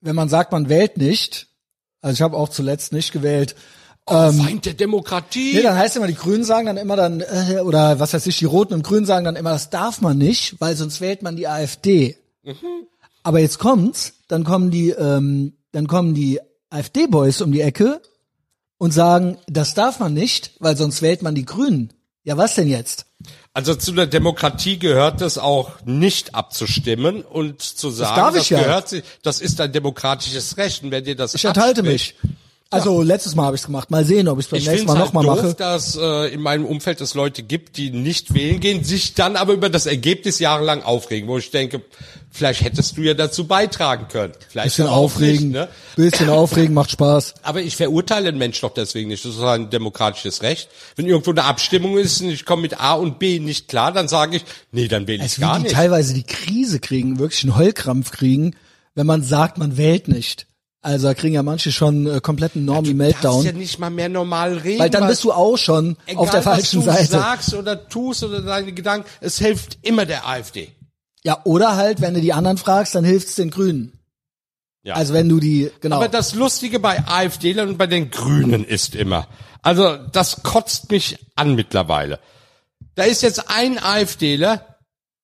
wenn man sagt, man wählt nicht? Also ich habe auch zuletzt nicht gewählt. Feind der Demokratie. Ähm, Nee, dann heißt immer, die Grünen sagen dann immer dann, äh, oder was weiß ich, die Roten und Grünen sagen dann immer, das darf man nicht, weil sonst wählt man die AfD. Aber jetzt kommt's, dann kommen die, ähm, dann kommen die AfD-Boys um die Ecke und sagen, das darf man nicht, weil sonst wählt man die Grünen. Ja, was denn jetzt? Also zu der Demokratie gehört es auch nicht abzustimmen und zu sagen, darf ich das ja. gehört sie, das ist ein demokratisches Recht. Und wenn dir das Ich enthalte mich. Also letztes Mal habe ich es gemacht. Mal sehen, ob ich es beim Ich nächsten Mal halt nochmal mache. dass äh, in meinem Umfeld es Leute gibt, die nicht wählen gehen, sich dann aber über das Ergebnis jahrelang aufregen, wo ich denke, vielleicht hättest du ja dazu beitragen können. Vielleicht Bisschen aufregen, Nicht, ne? bisschen aufregen macht Spaß. Aber ich verurteile einen Mensch doch deswegen nicht. Das ist ein demokratisches Recht. Wenn irgendwo eine Abstimmung ist und ich komme mit A und B nicht klar, dann sage ich, nee, dann wähle ich Also gar wie die nicht. teilweise die Krise kriegen, wirklich einen Heulkrampf kriegen, wenn man sagt, man wählt nicht. Also da kriegen ja manche schon äh, kompletten Du darfst Normie-Meltdown. ja nicht mal mehr normal reden. weil dann bist du auch schon egal, auf der falschen was du Seite. sagst oder tust oder deine Gedanken, es hilft immer der AfD. Ja, oder halt, wenn du die anderen fragst, dann hilft's den Grünen. Ja. Also wenn du die, genau. Aber das Lustige bei AfDlern und bei den Grünen ist immer, also das kotzt mich an mittlerweile. Da ist jetzt ein AfDler,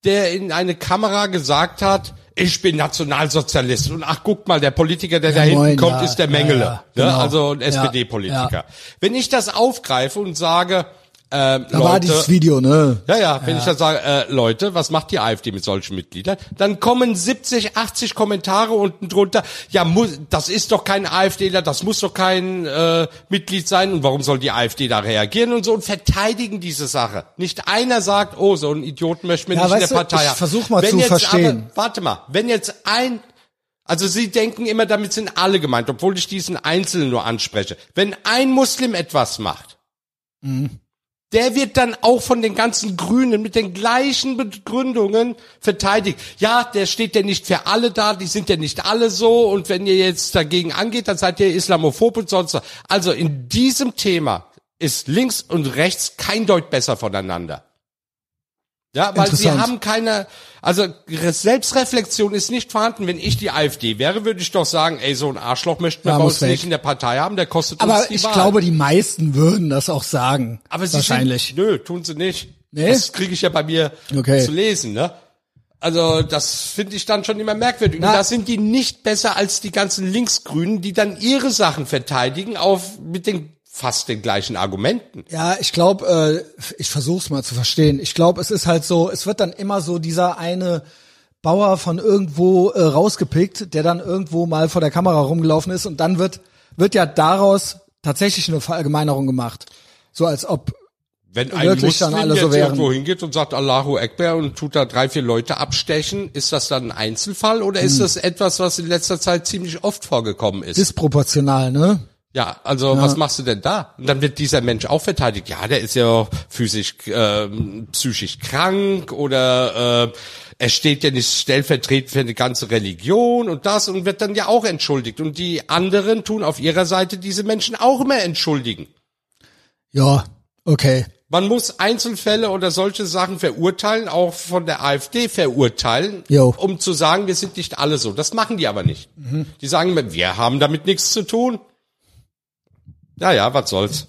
der in eine Kamera gesagt hat, ich bin Nationalsozialist und ach guck mal, der Politiker, der da hinten moin, kommt, ja, ist der ja, Mengele, ja, ne? genau. also ein Ja, SPD-Politiker. ja. Wenn ich das aufgreife und sage, ähm, da war Leute, dieses Video, ne? ja, ja, wenn ich dann sage, äh, Leute, was macht die AfD mit solchen Mitgliedern? Dann kommen 70, 80 Kommentare unten drunter. Ja, muss, das ist doch kein AfDler, das muss doch kein äh, Mitglied sein. Und warum soll die AfD da reagieren und so und verteidigen diese Sache? Nicht einer sagt, oh, so ein Idioten möchte mir Ja, nicht in der du, Partei ich haben. versuch mal Wenn zu jetzt verstehen. Aber, warte mal, wenn jetzt ein also Sie denken immer, damit sind alle gemeint, obwohl ich diesen Einzelnen nur anspreche. Wenn ein Muslim etwas macht, der wird dann auch von den ganzen Grünen mit den gleichen Begründungen verteidigt. Ja, der steht ja nicht für alle da, die sind ja nicht alle so und wenn ihr jetzt dagegen angeht, dann seid ihr islamophob und sonst was. Also in diesem Thema ist links und rechts kein Deut besser voneinander. Ja, weil sie haben keine, also Selbstreflexion ist nicht vorhanden. Wenn ich die AfD wäre, würde ich doch sagen, ey, so ein Arschloch möchten wir Ja, bei uns weg. nicht in der Partei haben, der kostet Aber uns die ich Wahl. glaube, die meisten würden das auch sagen. Aber sie wahrscheinlich. Sind, nö, tun sie nicht. Nee? Das kriege ich ja bei mir Okay. zu lesen, ne? Also das finde ich dann schon immer merkwürdig. Na- Und da sind die nicht besser als die ganzen Linksgrünen, die dann ihre Sachen verteidigen auf mit den fast den gleichen Argumenten. Ja, ich glaube, äh, ich versuch's mal zu verstehen. Ich glaube, es ist halt so, es wird dann immer so dieser eine Bauer von irgendwo äh, rausgepickt, der dann irgendwo mal vor der Kamera rumgelaufen ist und dann wird wird ja daraus tatsächlich eine Verallgemeinerung gemacht. So als ob Wenn ein Wirklich dann Muslim alle so jetzt wären. irgendwo hingeht und sagt Allahu Akbar und tut da drei, vier Leute abstechen, ist das dann ein Einzelfall oder Hm. ist das etwas, was in letzter Zeit ziemlich oft vorgekommen ist? disproportional, ne? Ja, also was machst du denn da? Und dann wird dieser Mensch auch verteidigt. Ja, der ist ja physisch, ähm, psychisch krank oder äh, er steht ja nicht stellvertretend für eine ganze Religion und das und wird dann ja auch entschuldigt. Und die anderen tun auf ihrer Seite diese Menschen auch immer entschuldigen. Ja, okay. Man muss Einzelfälle oder solche Sachen verurteilen, auch von der AfD verurteilen, Jo. um zu sagen, wir sind nicht alle so. Das machen die aber nicht. Die sagen wir haben damit nichts zu tun. Ja, ja, was soll's.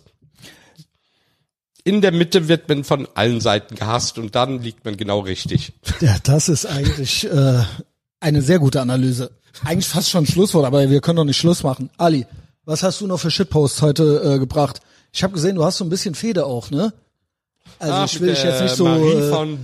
In der Mitte wird man von allen Seiten gehasst und dann liegt man genau richtig. Ja, das ist eigentlich äh, Eine sehr gute Analyse. Eigentlich fast schon ein Schlusswort, aber wir können doch nicht Schluss machen. Ali, was hast du noch für Shitposts heute äh, gebracht? Ich habe gesehen, du hast so ein bisschen Feder auch, ne? Also Ah, ich will dich jetzt der nicht so Marie äh, von,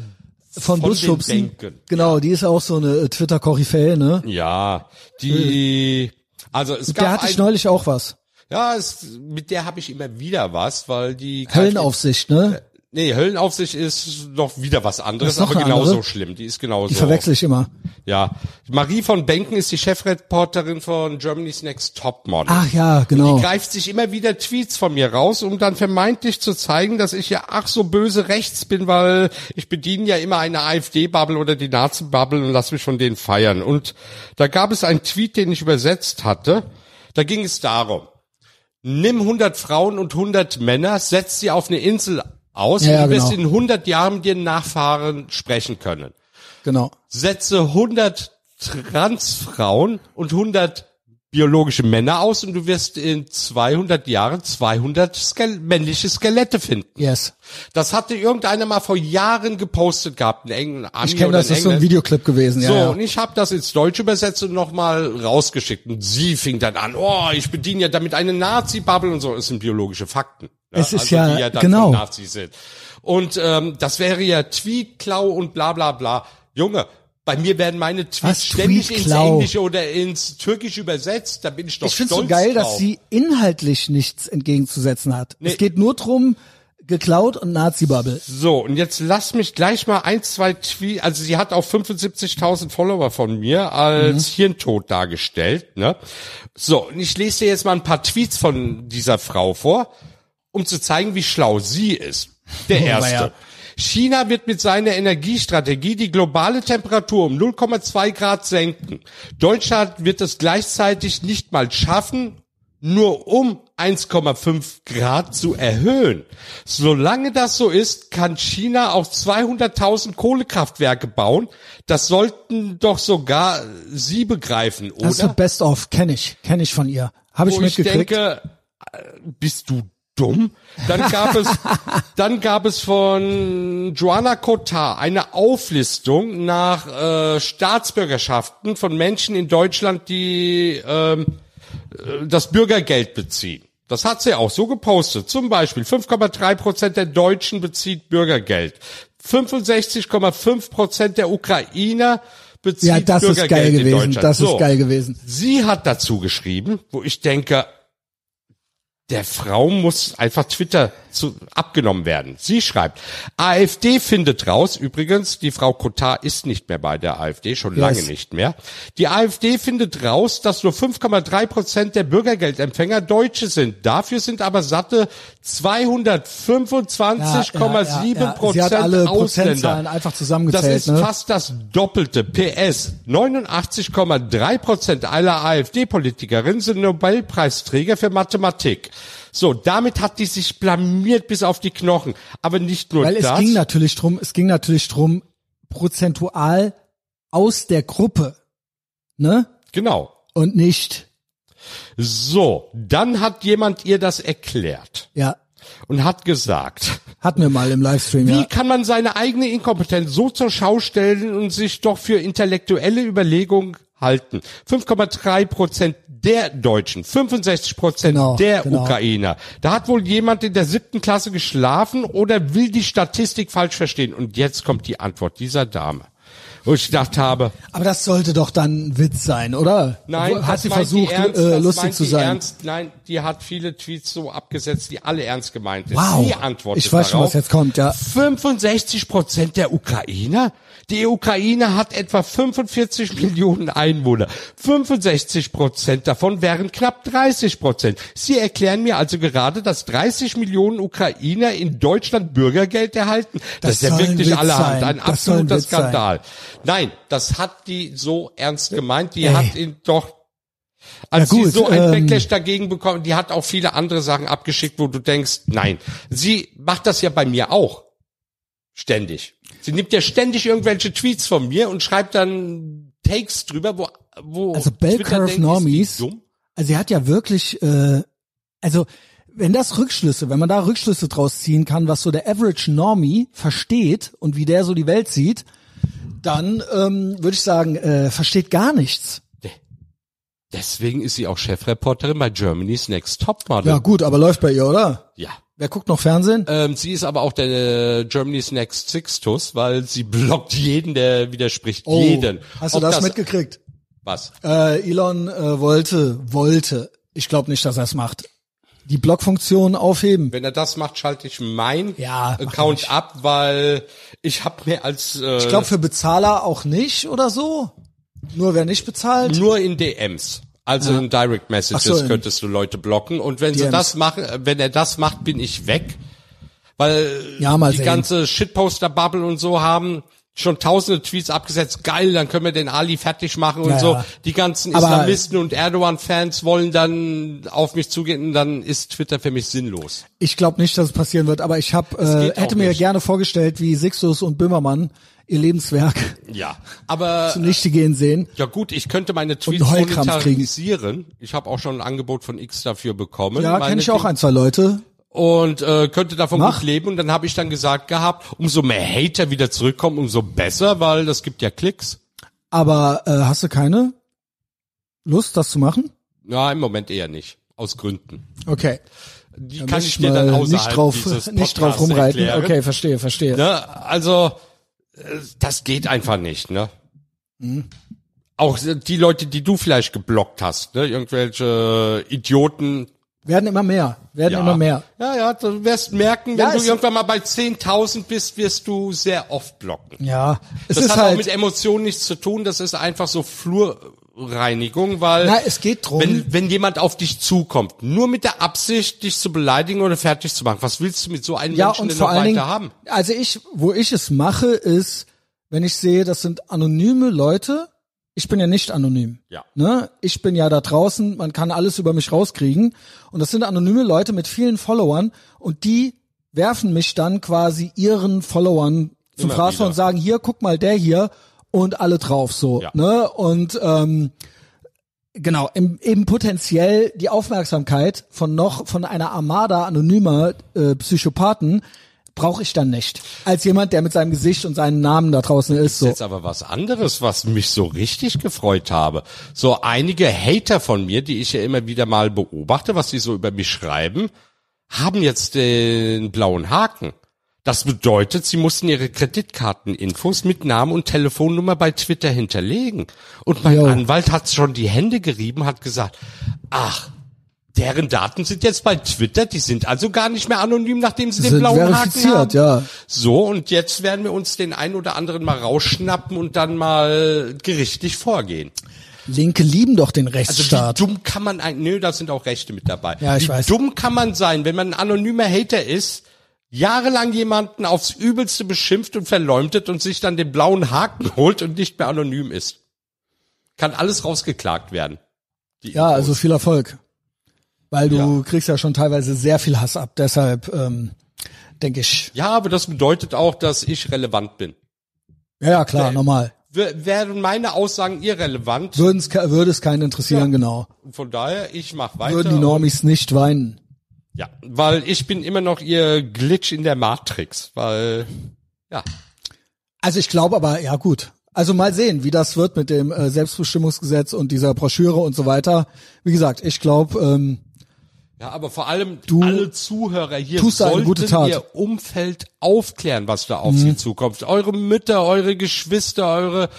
von, von Bus schubsen. Genau, die ist auch so eine äh, Twitter-Koryphäe, ne? Ja, die, also es gab hatte ich neulich auch was. Ja, es, mit der habe ich immer wieder was, weil die Höllenaufsicht, ne? Nee, Höllenaufsicht ist noch wieder was anderes, aber genauso andere? schlimm. Die ist genauso. Die verwechsel ich immer. Ja. Marie von Benken ist die Chefreporterin von Germany's Next Topmodel. Ach ja, genau. Die greift sich immer wieder Tweets von mir raus, um dann vermeintlich zu zeigen, dass ich ja ach so böse rechts bin, weil ich bediene ja immer eine AfD-Bubble oder die Nazi-Bubble und lass mich von denen feiern. Und da gab es einen Tweet, den ich übersetzt hatte. Da ging es darum, nimm 100 Frauen und 100 Männer, setz sie auf eine Insel aus Ja, und du wirst genau. in 100 Jahren mit ihren Nachfahren sprechen können Genau. setze 100 Transfrauen und 100 biologische Männer aus und du wirst in 200 Jahren 200 Skel männliche Skelette finden. Yes. Das hatte irgendeiner mal vor Jahren gepostet gehabt, in England. Ich kenne das, das ist so ein Videoclip gewesen, ja. So, ja. und ich habe das ins Deutsche übersetzt und nochmal rausgeschickt. Und sie fing dann an, oh, ich bediene ja damit eine Nazi-Bubble und so. Es sind biologische Fakten. Es ist also, ja- die ja dann genau. Nazis sind. Und ähm, das wäre ja Tweetklau und bla bla bla. Junge, bei mir werden meine Tweets Was, ständig ins? Englische oder ins Türkische übersetzt. Da bin ich doch Ich finde stolz so geil, drauf. dass sie inhaltlich nichts entgegenzusetzen hat. Nee. Es geht nur drum, geklaut und Nazi-Bubble. So, und jetzt lass mich gleich mal ein, zwei Tweets, also sie hat auch 75.000 Follower von mir als Mhm. Hirntod dargestellt, ne? So, und ich lese dir jetzt mal ein paar Tweets von dieser Frau vor, um zu zeigen, wie schlau sie ist. Der Oh, erste. weia. China wird mit seiner Energiestrategie die globale Temperatur um 0,2 Grad senken. Deutschland wird es gleichzeitig nicht mal schaffen, nur um 1,5 Grad zu erhöhen. Solange das so ist, kann China auch 200.000 Kohlekraftwerke bauen. Das sollten doch sogar Sie begreifen, oder? Das ist Best of, kenne ich, kenne ich von ihr. Habe ich wo ich mitgekriegt. denke, äh, bist du dumm? Dann gab es, dann gab es von Joanna Cotard eine Auflistung nach äh, Staatsbürgerschaften von Menschen in Deutschland, die ähm, äh, das Bürgergeld beziehen. Das hat sie auch so gepostet. Zum Beispiel 5,3 Prozent der Deutschen bezieht Bürgergeld. 65,5 Prozent der Ukrainer bezieht ja, das Bürgergeld ist geil in gewesen. Deutschland. Das so. ist geil gewesen. Sie hat dazu geschrieben, wo ich denke, der Frau muss einfach Twitter zu, abgenommen werden. Sie schreibt, AfD findet raus, übrigens, die Frau Cotard ist nicht mehr bei der AfD, schon Yes. lange nicht mehr. Die AfD findet raus, dass nur 5,3 Prozent der Bürgergeldempfänger Deutsche sind. Dafür sind aber satte 225,7 Prozent Sie hat alle Ausländer. Einfach Das zusammengezählt. ist ne? fast das Doppelte. PS. 89,3 Prozent aller AfD-Politikerinnen sind Nobelpreisträger für Mathematik. So, damit hat die sich blamiert bis auf die Knochen. Aber nicht nur Weil es das. ging natürlich drum, es ging natürlich drum, prozentual aus der Gruppe, ne? genau. Und nicht, So, dann hat jemand ihr das erklärt ja, und hat gesagt, hatten wir mal im Livestream, Wie ja. kann man seine eigene Inkompetenz so zur Schau stellen und sich doch für intellektuelle Überlegung halten? 5,3 Prozent der Deutschen, 65 Prozent Genau, der genau. Ukrainer. Da hat wohl jemand in der siebten Klasse geschlafen oder will die Statistik falsch verstehen? Und jetzt kommt die Antwort dieser Dame. Wo ich gedacht habe, Aber das sollte doch dann ein Witz sein, oder? Nein, Hat sie versucht, die ernst, äh, lustig zu sein. Ernst, nein, die hat viele Tweets so abgesetzt, die alle ernst gemeint sind. Wow. Sie antwortet Ich weiß schon, darauf, was jetzt kommt, ja. 65 Prozent der Ukrainer? Die Ukraine hat etwa 45 Millionen Einwohner. 65 Prozent davon wären knapp 30 Prozent. Sie erklären mir also gerade, dass 30 Millionen Ukrainer in Deutschland Bürgergeld erhalten. Das Das, ist ja wirklich allerhand. Ein Das absoluter Witz sein. Nein, das hat die so ernst gemeint. Die Ey. hat ihn doch als Ja, gut, sie so ein ähm, Backlash dagegen bekommen, die hat auch viele andere Sachen abgeschickt, wo du denkst, nein. Sie macht das ja bei mir auch. Ständig. Sie nimmt ja ständig irgendwelche Tweets von mir und schreibt dann Takes drüber, wo, wo Also Bell Curve Normies, dumm? also sie hat ja wirklich, äh, also wenn das Rückschlüsse, wenn man da Rückschlüsse draus ziehen kann, was so der Average Normie versteht und wie der so die Welt sieht, dann ähm, würde ich sagen, äh, versteht gar nichts. Deswegen ist sie auch Chefreporterin bei Germany's Next Topmodel. Ja gut, aber läuft bei ihr, oder? ja. Wer guckt noch Fernsehen? Ähm, sie ist aber auch der äh, Germany's Next Sixtus, weil sie blockt jeden, der widerspricht. jeden. Oh, Hast du Ob das, mitgekriegt? Was? Äh, Elon äh, wollte, wollte. Ich glaube nicht, dass er es macht. Die Blockfunktion aufheben. Wenn er das macht, schalte ich mein Ja, Account ab, weil ich habe mir als äh, Ich glaube für Bezahler auch nicht oder so. Nur wer nicht bezahlt. nur in DMs. Also in Direct Messages so, in könntest du Leute blocken und wenn sie DMs. das machen, wenn er das macht, bin ich weg, weil Ja, mal die ganze Shitposter Bubble und so haben schon tausende Tweets abgesetzt. Geil, dann können wir den Ali fertig machen und Ja, so. Die ganzen Aber- Islamisten und Erdogan-Fans wollen dann auf mich zugehen und dann ist Twitter für mich sinnlos. Ich glaube nicht, dass es passieren wird, aber ich hab, äh, hätte mir nicht. gerne vorgestellt, wie Sixtus und Böhmermann ihr Lebenswerk Ja, aber zunichte gehen sehen. Ja gut, ich könnte meine Tweets monetarisieren. Ich habe auch schon ein Angebot von X dafür bekommen. Ja, kenne ich auch ein, zwei Leute. Und äh, könnte davon Mach. gut leben. Und dann habe ich dann gesagt gehabt, umso mehr Hater wieder zurückkommen, umso besser, weil das gibt ja Klicks. Aber äh, hast du keine Lust, das zu machen? Ja, im Moment eher nicht. Aus Gründen. Okay. Die Da kann ich dir dann außerhalb nicht drauf, nicht drauf rumreiten. erklären. Okay, verstehe, verstehe. Ne? Also, äh, das geht einfach nicht, ne? Mhm. Auch die Leute, die du vielleicht geblockt hast, ne? Irgendwelche Idioten, Werden immer mehr, werden immer mehr. Ja, ja, du wirst merken, wenn Ja, du irgendwann mal bei 10.000 bist, wirst du sehr oft blocken. Ja, es Das ist hat auch mit halt, Emotionen nichts zu tun, das ist einfach so Flurreinigung, weil na, es geht drum. wenn, wenn jemand auf dich zukommt, nur mit der Absicht, dich zu beleidigen oder fertig zu machen, was willst du mit so einem ja, Menschen und denn vor noch allen Dingen, weiter haben? also ich, wo ich es mache, ist, wenn ich sehe, das sind anonyme Leute, ich bin ja nicht anonym. Ja. Ne? Ich bin ja da draußen, man kann alles über mich rauskriegen. Und das sind anonyme Leute mit vielen Followern und die werfen mich dann quasi ihren Followern zum Fraß und sagen, hier, guck mal, der hier und alle drauf so. Ja. Ne? Und ähm, genau, im, eben potenziell die Aufmerksamkeit von noch von einer Armada anonymer äh, Psychopathen brauche ich dann nicht. Als jemand, der mit seinem Gesicht und seinem Namen da draußen ist. So. Jetzt aber was anderes, was mich so richtig gefreut habe. So einige Hater von mir, die ich ja immer wieder mal beobachte, was sie so über mich schreiben, haben jetzt den blauen Haken. Das bedeutet, sie mussten ihre Kreditkarteninfos mit Namen und Telefonnummer bei Twitter hinterlegen. Und mein Jo. Anwalt hat schon die Hände gerieben, hat gesagt, ach, deren Daten sind jetzt bei Twitter, die sind also gar nicht mehr anonym, nachdem sie den Sind blauen Haken verifiziert, haben. ja. So, und jetzt werden wir uns den ein oder anderen mal rausschnappen und dann mal gerichtlich vorgehen. Linke lieben doch den Also Rechtsstaat. wie dumm kann man ein, nö, da sind auch Rechte mit dabei. Ja, ich wie weiß. dumm kann man sein, wenn man ein anonymer Hater ist, jahrelang jemanden aufs Übelste beschimpft und verleumdet und sich dann den blauen Haken holt und nicht mehr anonym ist. Kann alles rausgeklagt werden. Ja, also viel Erfolg. Weil du Ja. kriegst ja schon teilweise sehr viel Hass ab. Deshalb ähm, denke ich. Ja, aber das bedeutet auch, dass ich relevant bin. Ja, ja, klar, Nee. normal. Wären meine Aussagen irrelevant, Würden's, würde es keinen interessieren, genau. von daher, ich mach weiter. Würden die Normis nicht weinen. Ja, weil ich bin immer noch ihr Glitch in der Matrix, weil ja, Also ich glaube aber, ja gut. Also mal sehen, wie das wird mit dem äh, Selbstbestimmungsgesetz und dieser Broschüre und so weiter. Wie gesagt, ich glaube, ähm, ja, aber vor allem Du alle Zuhörer hier sollten ihr Umfeld aufklären, was da Mhm. auf sie zukommt. Eure Mütter, eure Geschwister, eure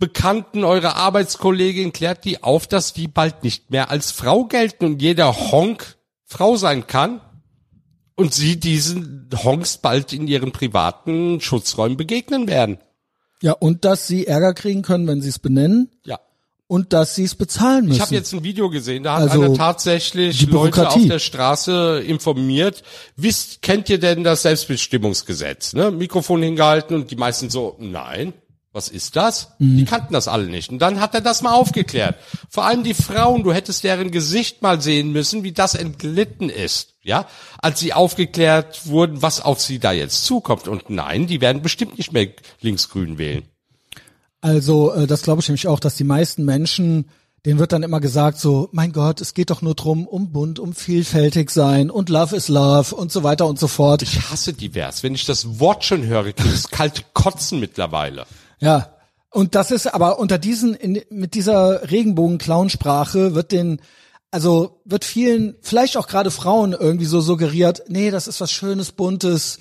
Bekannten, eure Arbeitskollegin klärt die auf, dass die bald nicht mehr als Frau gelten und jeder Honk Frau sein kann und sie diesen Honks bald in ihren privaten Schutzräumen begegnen werden. ja, und dass sie Ärger kriegen können, wenn sie es benennen Ja. Und dass sie es bezahlen müssen. Ich habe jetzt ein Video gesehen, da hat Also, einer tatsächlich die Leute auf der Straße informiert. Wisst, kennt ihr denn das Selbstbestimmungsgesetz? Ne? Mikrofon hingehalten und die meisten so, nein, was ist das? Mhm. Die kannten das alle nicht. Und dann hat er das mal aufgeklärt. Vor allem die Frauen, du hättest deren Gesicht mal sehen müssen, wie das entglitten ist. Ja, als sie aufgeklärt wurden, was auf sie da jetzt zukommt. Und nein, die werden bestimmt nicht mehr linksgrün wählen. Also, äh, das glaube ich nämlich auch, dass die meisten Menschen, denen wird dann immer gesagt so, mein Gott, es geht doch nur drum, um bunt, um vielfältig sein und Love is Love und so weiter und so fort. Ich hasse divers. Wenn ich das Wort schon höre, kriege ich kalte Kotzen mittlerweile. Ja, Und das ist aber unter diesen, in, mit dieser Regenbogen-Clownsprache wird den, also wird vielen, vielleicht auch gerade Frauen irgendwie so suggeriert, nee, das ist was Schönes, Buntes,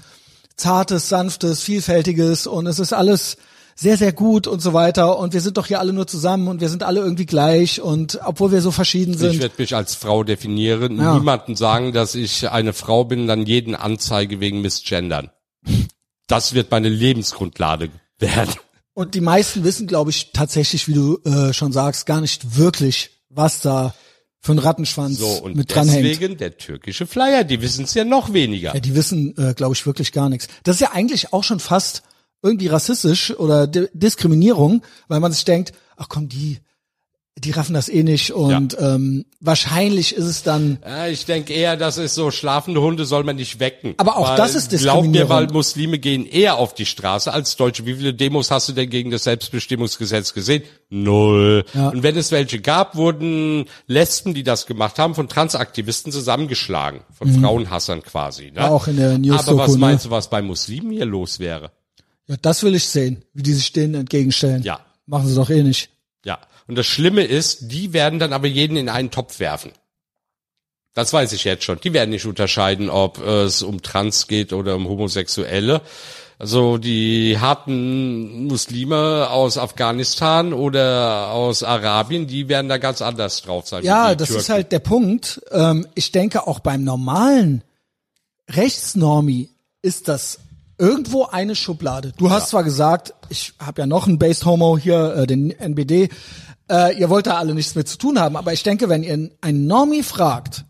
Zartes, Sanftes, Vielfältiges und es ist alles sehr, sehr gut und so weiter und wir sind doch hier alle nur zusammen und wir sind alle irgendwie gleich und obwohl wir so verschieden sind. Ich werde mich als Frau definieren, Ja. niemanden sagen, dass ich eine Frau bin, dann jeden Anzeige wegen Missgendern. Das wird meine Lebensgrundlade werden. Und die meisten wissen, glaube ich, tatsächlich, wie du äh, schon sagst, gar nicht wirklich, was da für ein Rattenschwanz So, und mit dranhängt. deswegen der türkische Flyer, die wissen es ja noch weniger. Ja, die wissen, äh, glaube ich, wirklich gar nichts. Das ist ja eigentlich auch schon fast irgendwie rassistisch oder Di Diskriminierung, weil man sich denkt, ach komm, die, die raffen das eh nicht und ähm, wahrscheinlich ist es dann Ja, ich denke eher, das ist so, schlafende Hunde soll man nicht wecken. Aber auch weil, das ist Glaub mir, Diskriminierung. weil Muslime gehen eher auf die Straße als Deutsche. Wie viele Demos hast du denn gegen das Selbstbestimmungsgesetz gesehen? Null. Ja. Und wenn es welche gab, wurden Lesben, die das gemacht haben, von Transaktivisten zusammengeschlagen. Von Frauenhassern quasi. Ne? Mhm. Auch in der News Aber was ne? meinst du, was bei Muslimen hier los wäre? Ja, das will ich sehen, wie die sich denen entgegenstellen. Ja. Machen sie doch eh nicht. Ja. Und das Schlimme ist, die werden dann aber jeden in einen Topf werfen. Das weiß ich jetzt schon. Die werden nicht unterscheiden, ob es um Trans geht oder um Homosexuelle. Also die harten Muslime aus Afghanistan oder aus Arabien, die werden da ganz anders drauf sein. Ja, das Türken. ist halt der Punkt. Ähm, ich denke auch beim normalen Rechtsnormi ist das irgendwo eine Schublade. Du hast zwar gesagt, ich habe ja noch einen Based Homo hier, äh, den NBD. Äh, ihr wollt da alle nichts mit zu tun haben, aber ich denke, wenn ihr einen Normi fragt,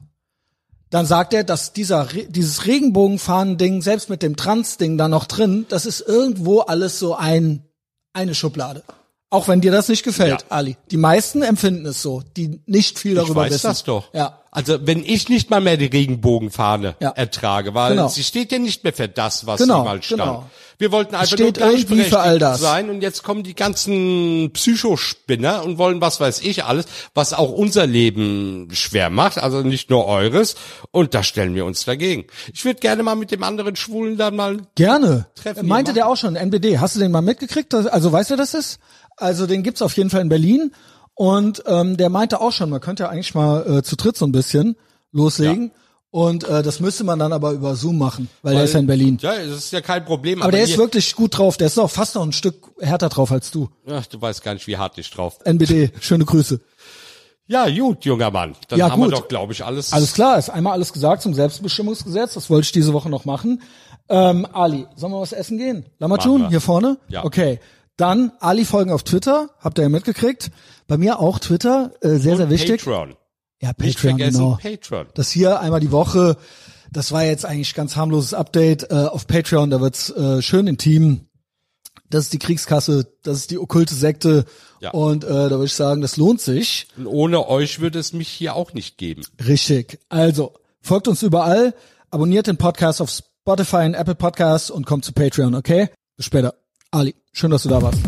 dann sagt er, dass dieser dieses Regenbogenfahnen-Ding, selbst mit dem Trans-Ding da noch drin, das ist irgendwo alles so ein eine Schublade. Auch wenn dir das nicht gefällt, Ja. Ali. Die meisten empfinden es so, die nicht viel ich darüber weiß wissen. das doch. Ja. Also wenn ich nicht mal mehr die Regenbogenfahne Ja. ertrage, weil Genau. sie steht ja nicht mehr für das, was Genau, sie mal stand. genau. Wir wollten einfach steht nur irgendwie für all das. sein und jetzt kommen die ganzen Psychospinner und wollen was weiß ich alles, was auch unser Leben schwer macht, also nicht nur eures und da stellen wir uns dagegen. Ich würde gerne mal mit dem anderen Schwulen dann mal Gerne. Treffen Meinte der auch schon, NBD. Hast du den mal mitgekriegt? Also weißt du, das ist? Also den gibt's auf jeden Fall in Berlin. Und ähm, der meinte auch schon, man könnte ja eigentlich mal äh, zu dritt so ein bisschen loslegen. Und äh, das müsste man dann aber über Zoom machen, weil, der ist ja in Berlin. Ja, das ist ja kein Problem. Aber der ist wirklich gut drauf. Der ist auch fast noch ein Stück härter drauf als du. Ach, du weißt gar nicht, wie hart ich drauf. NBD, schöne Grüße. Ja, gut, junger Mann. Dann Ja, haben gut. wir doch, glaube ich, alles. Alles klar, ist einmal alles gesagt zum Selbstbestimmungsgesetz. Das wollte ich diese Woche noch machen. Ähm, Ali, sollen wir was essen gehen? Wir. hier vorne? Ja. Okay. Dann Ali folgen auf Twitter, habt ihr ja mitgekriegt. Bei mir auch Twitter, äh, sehr, sehr Und wichtig. Patreon. Ja, Patreon, genau. Patreon. Das hier einmal die Woche, das war jetzt eigentlich ganz harmloses Update äh, auf Patreon, da wird's äh, schön intim. Das ist die Kriegskasse, das ist die okkulte Sekte. Ja. Und äh, da würde ich sagen, das lohnt sich. Und ohne euch würde es mich hier auch nicht geben. Richtig. Also, folgt uns überall, abonniert den Podcast auf Spotify und Apple Podcasts und kommt zu Patreon, okay? Bis später. Ali, schön, dass du da warst.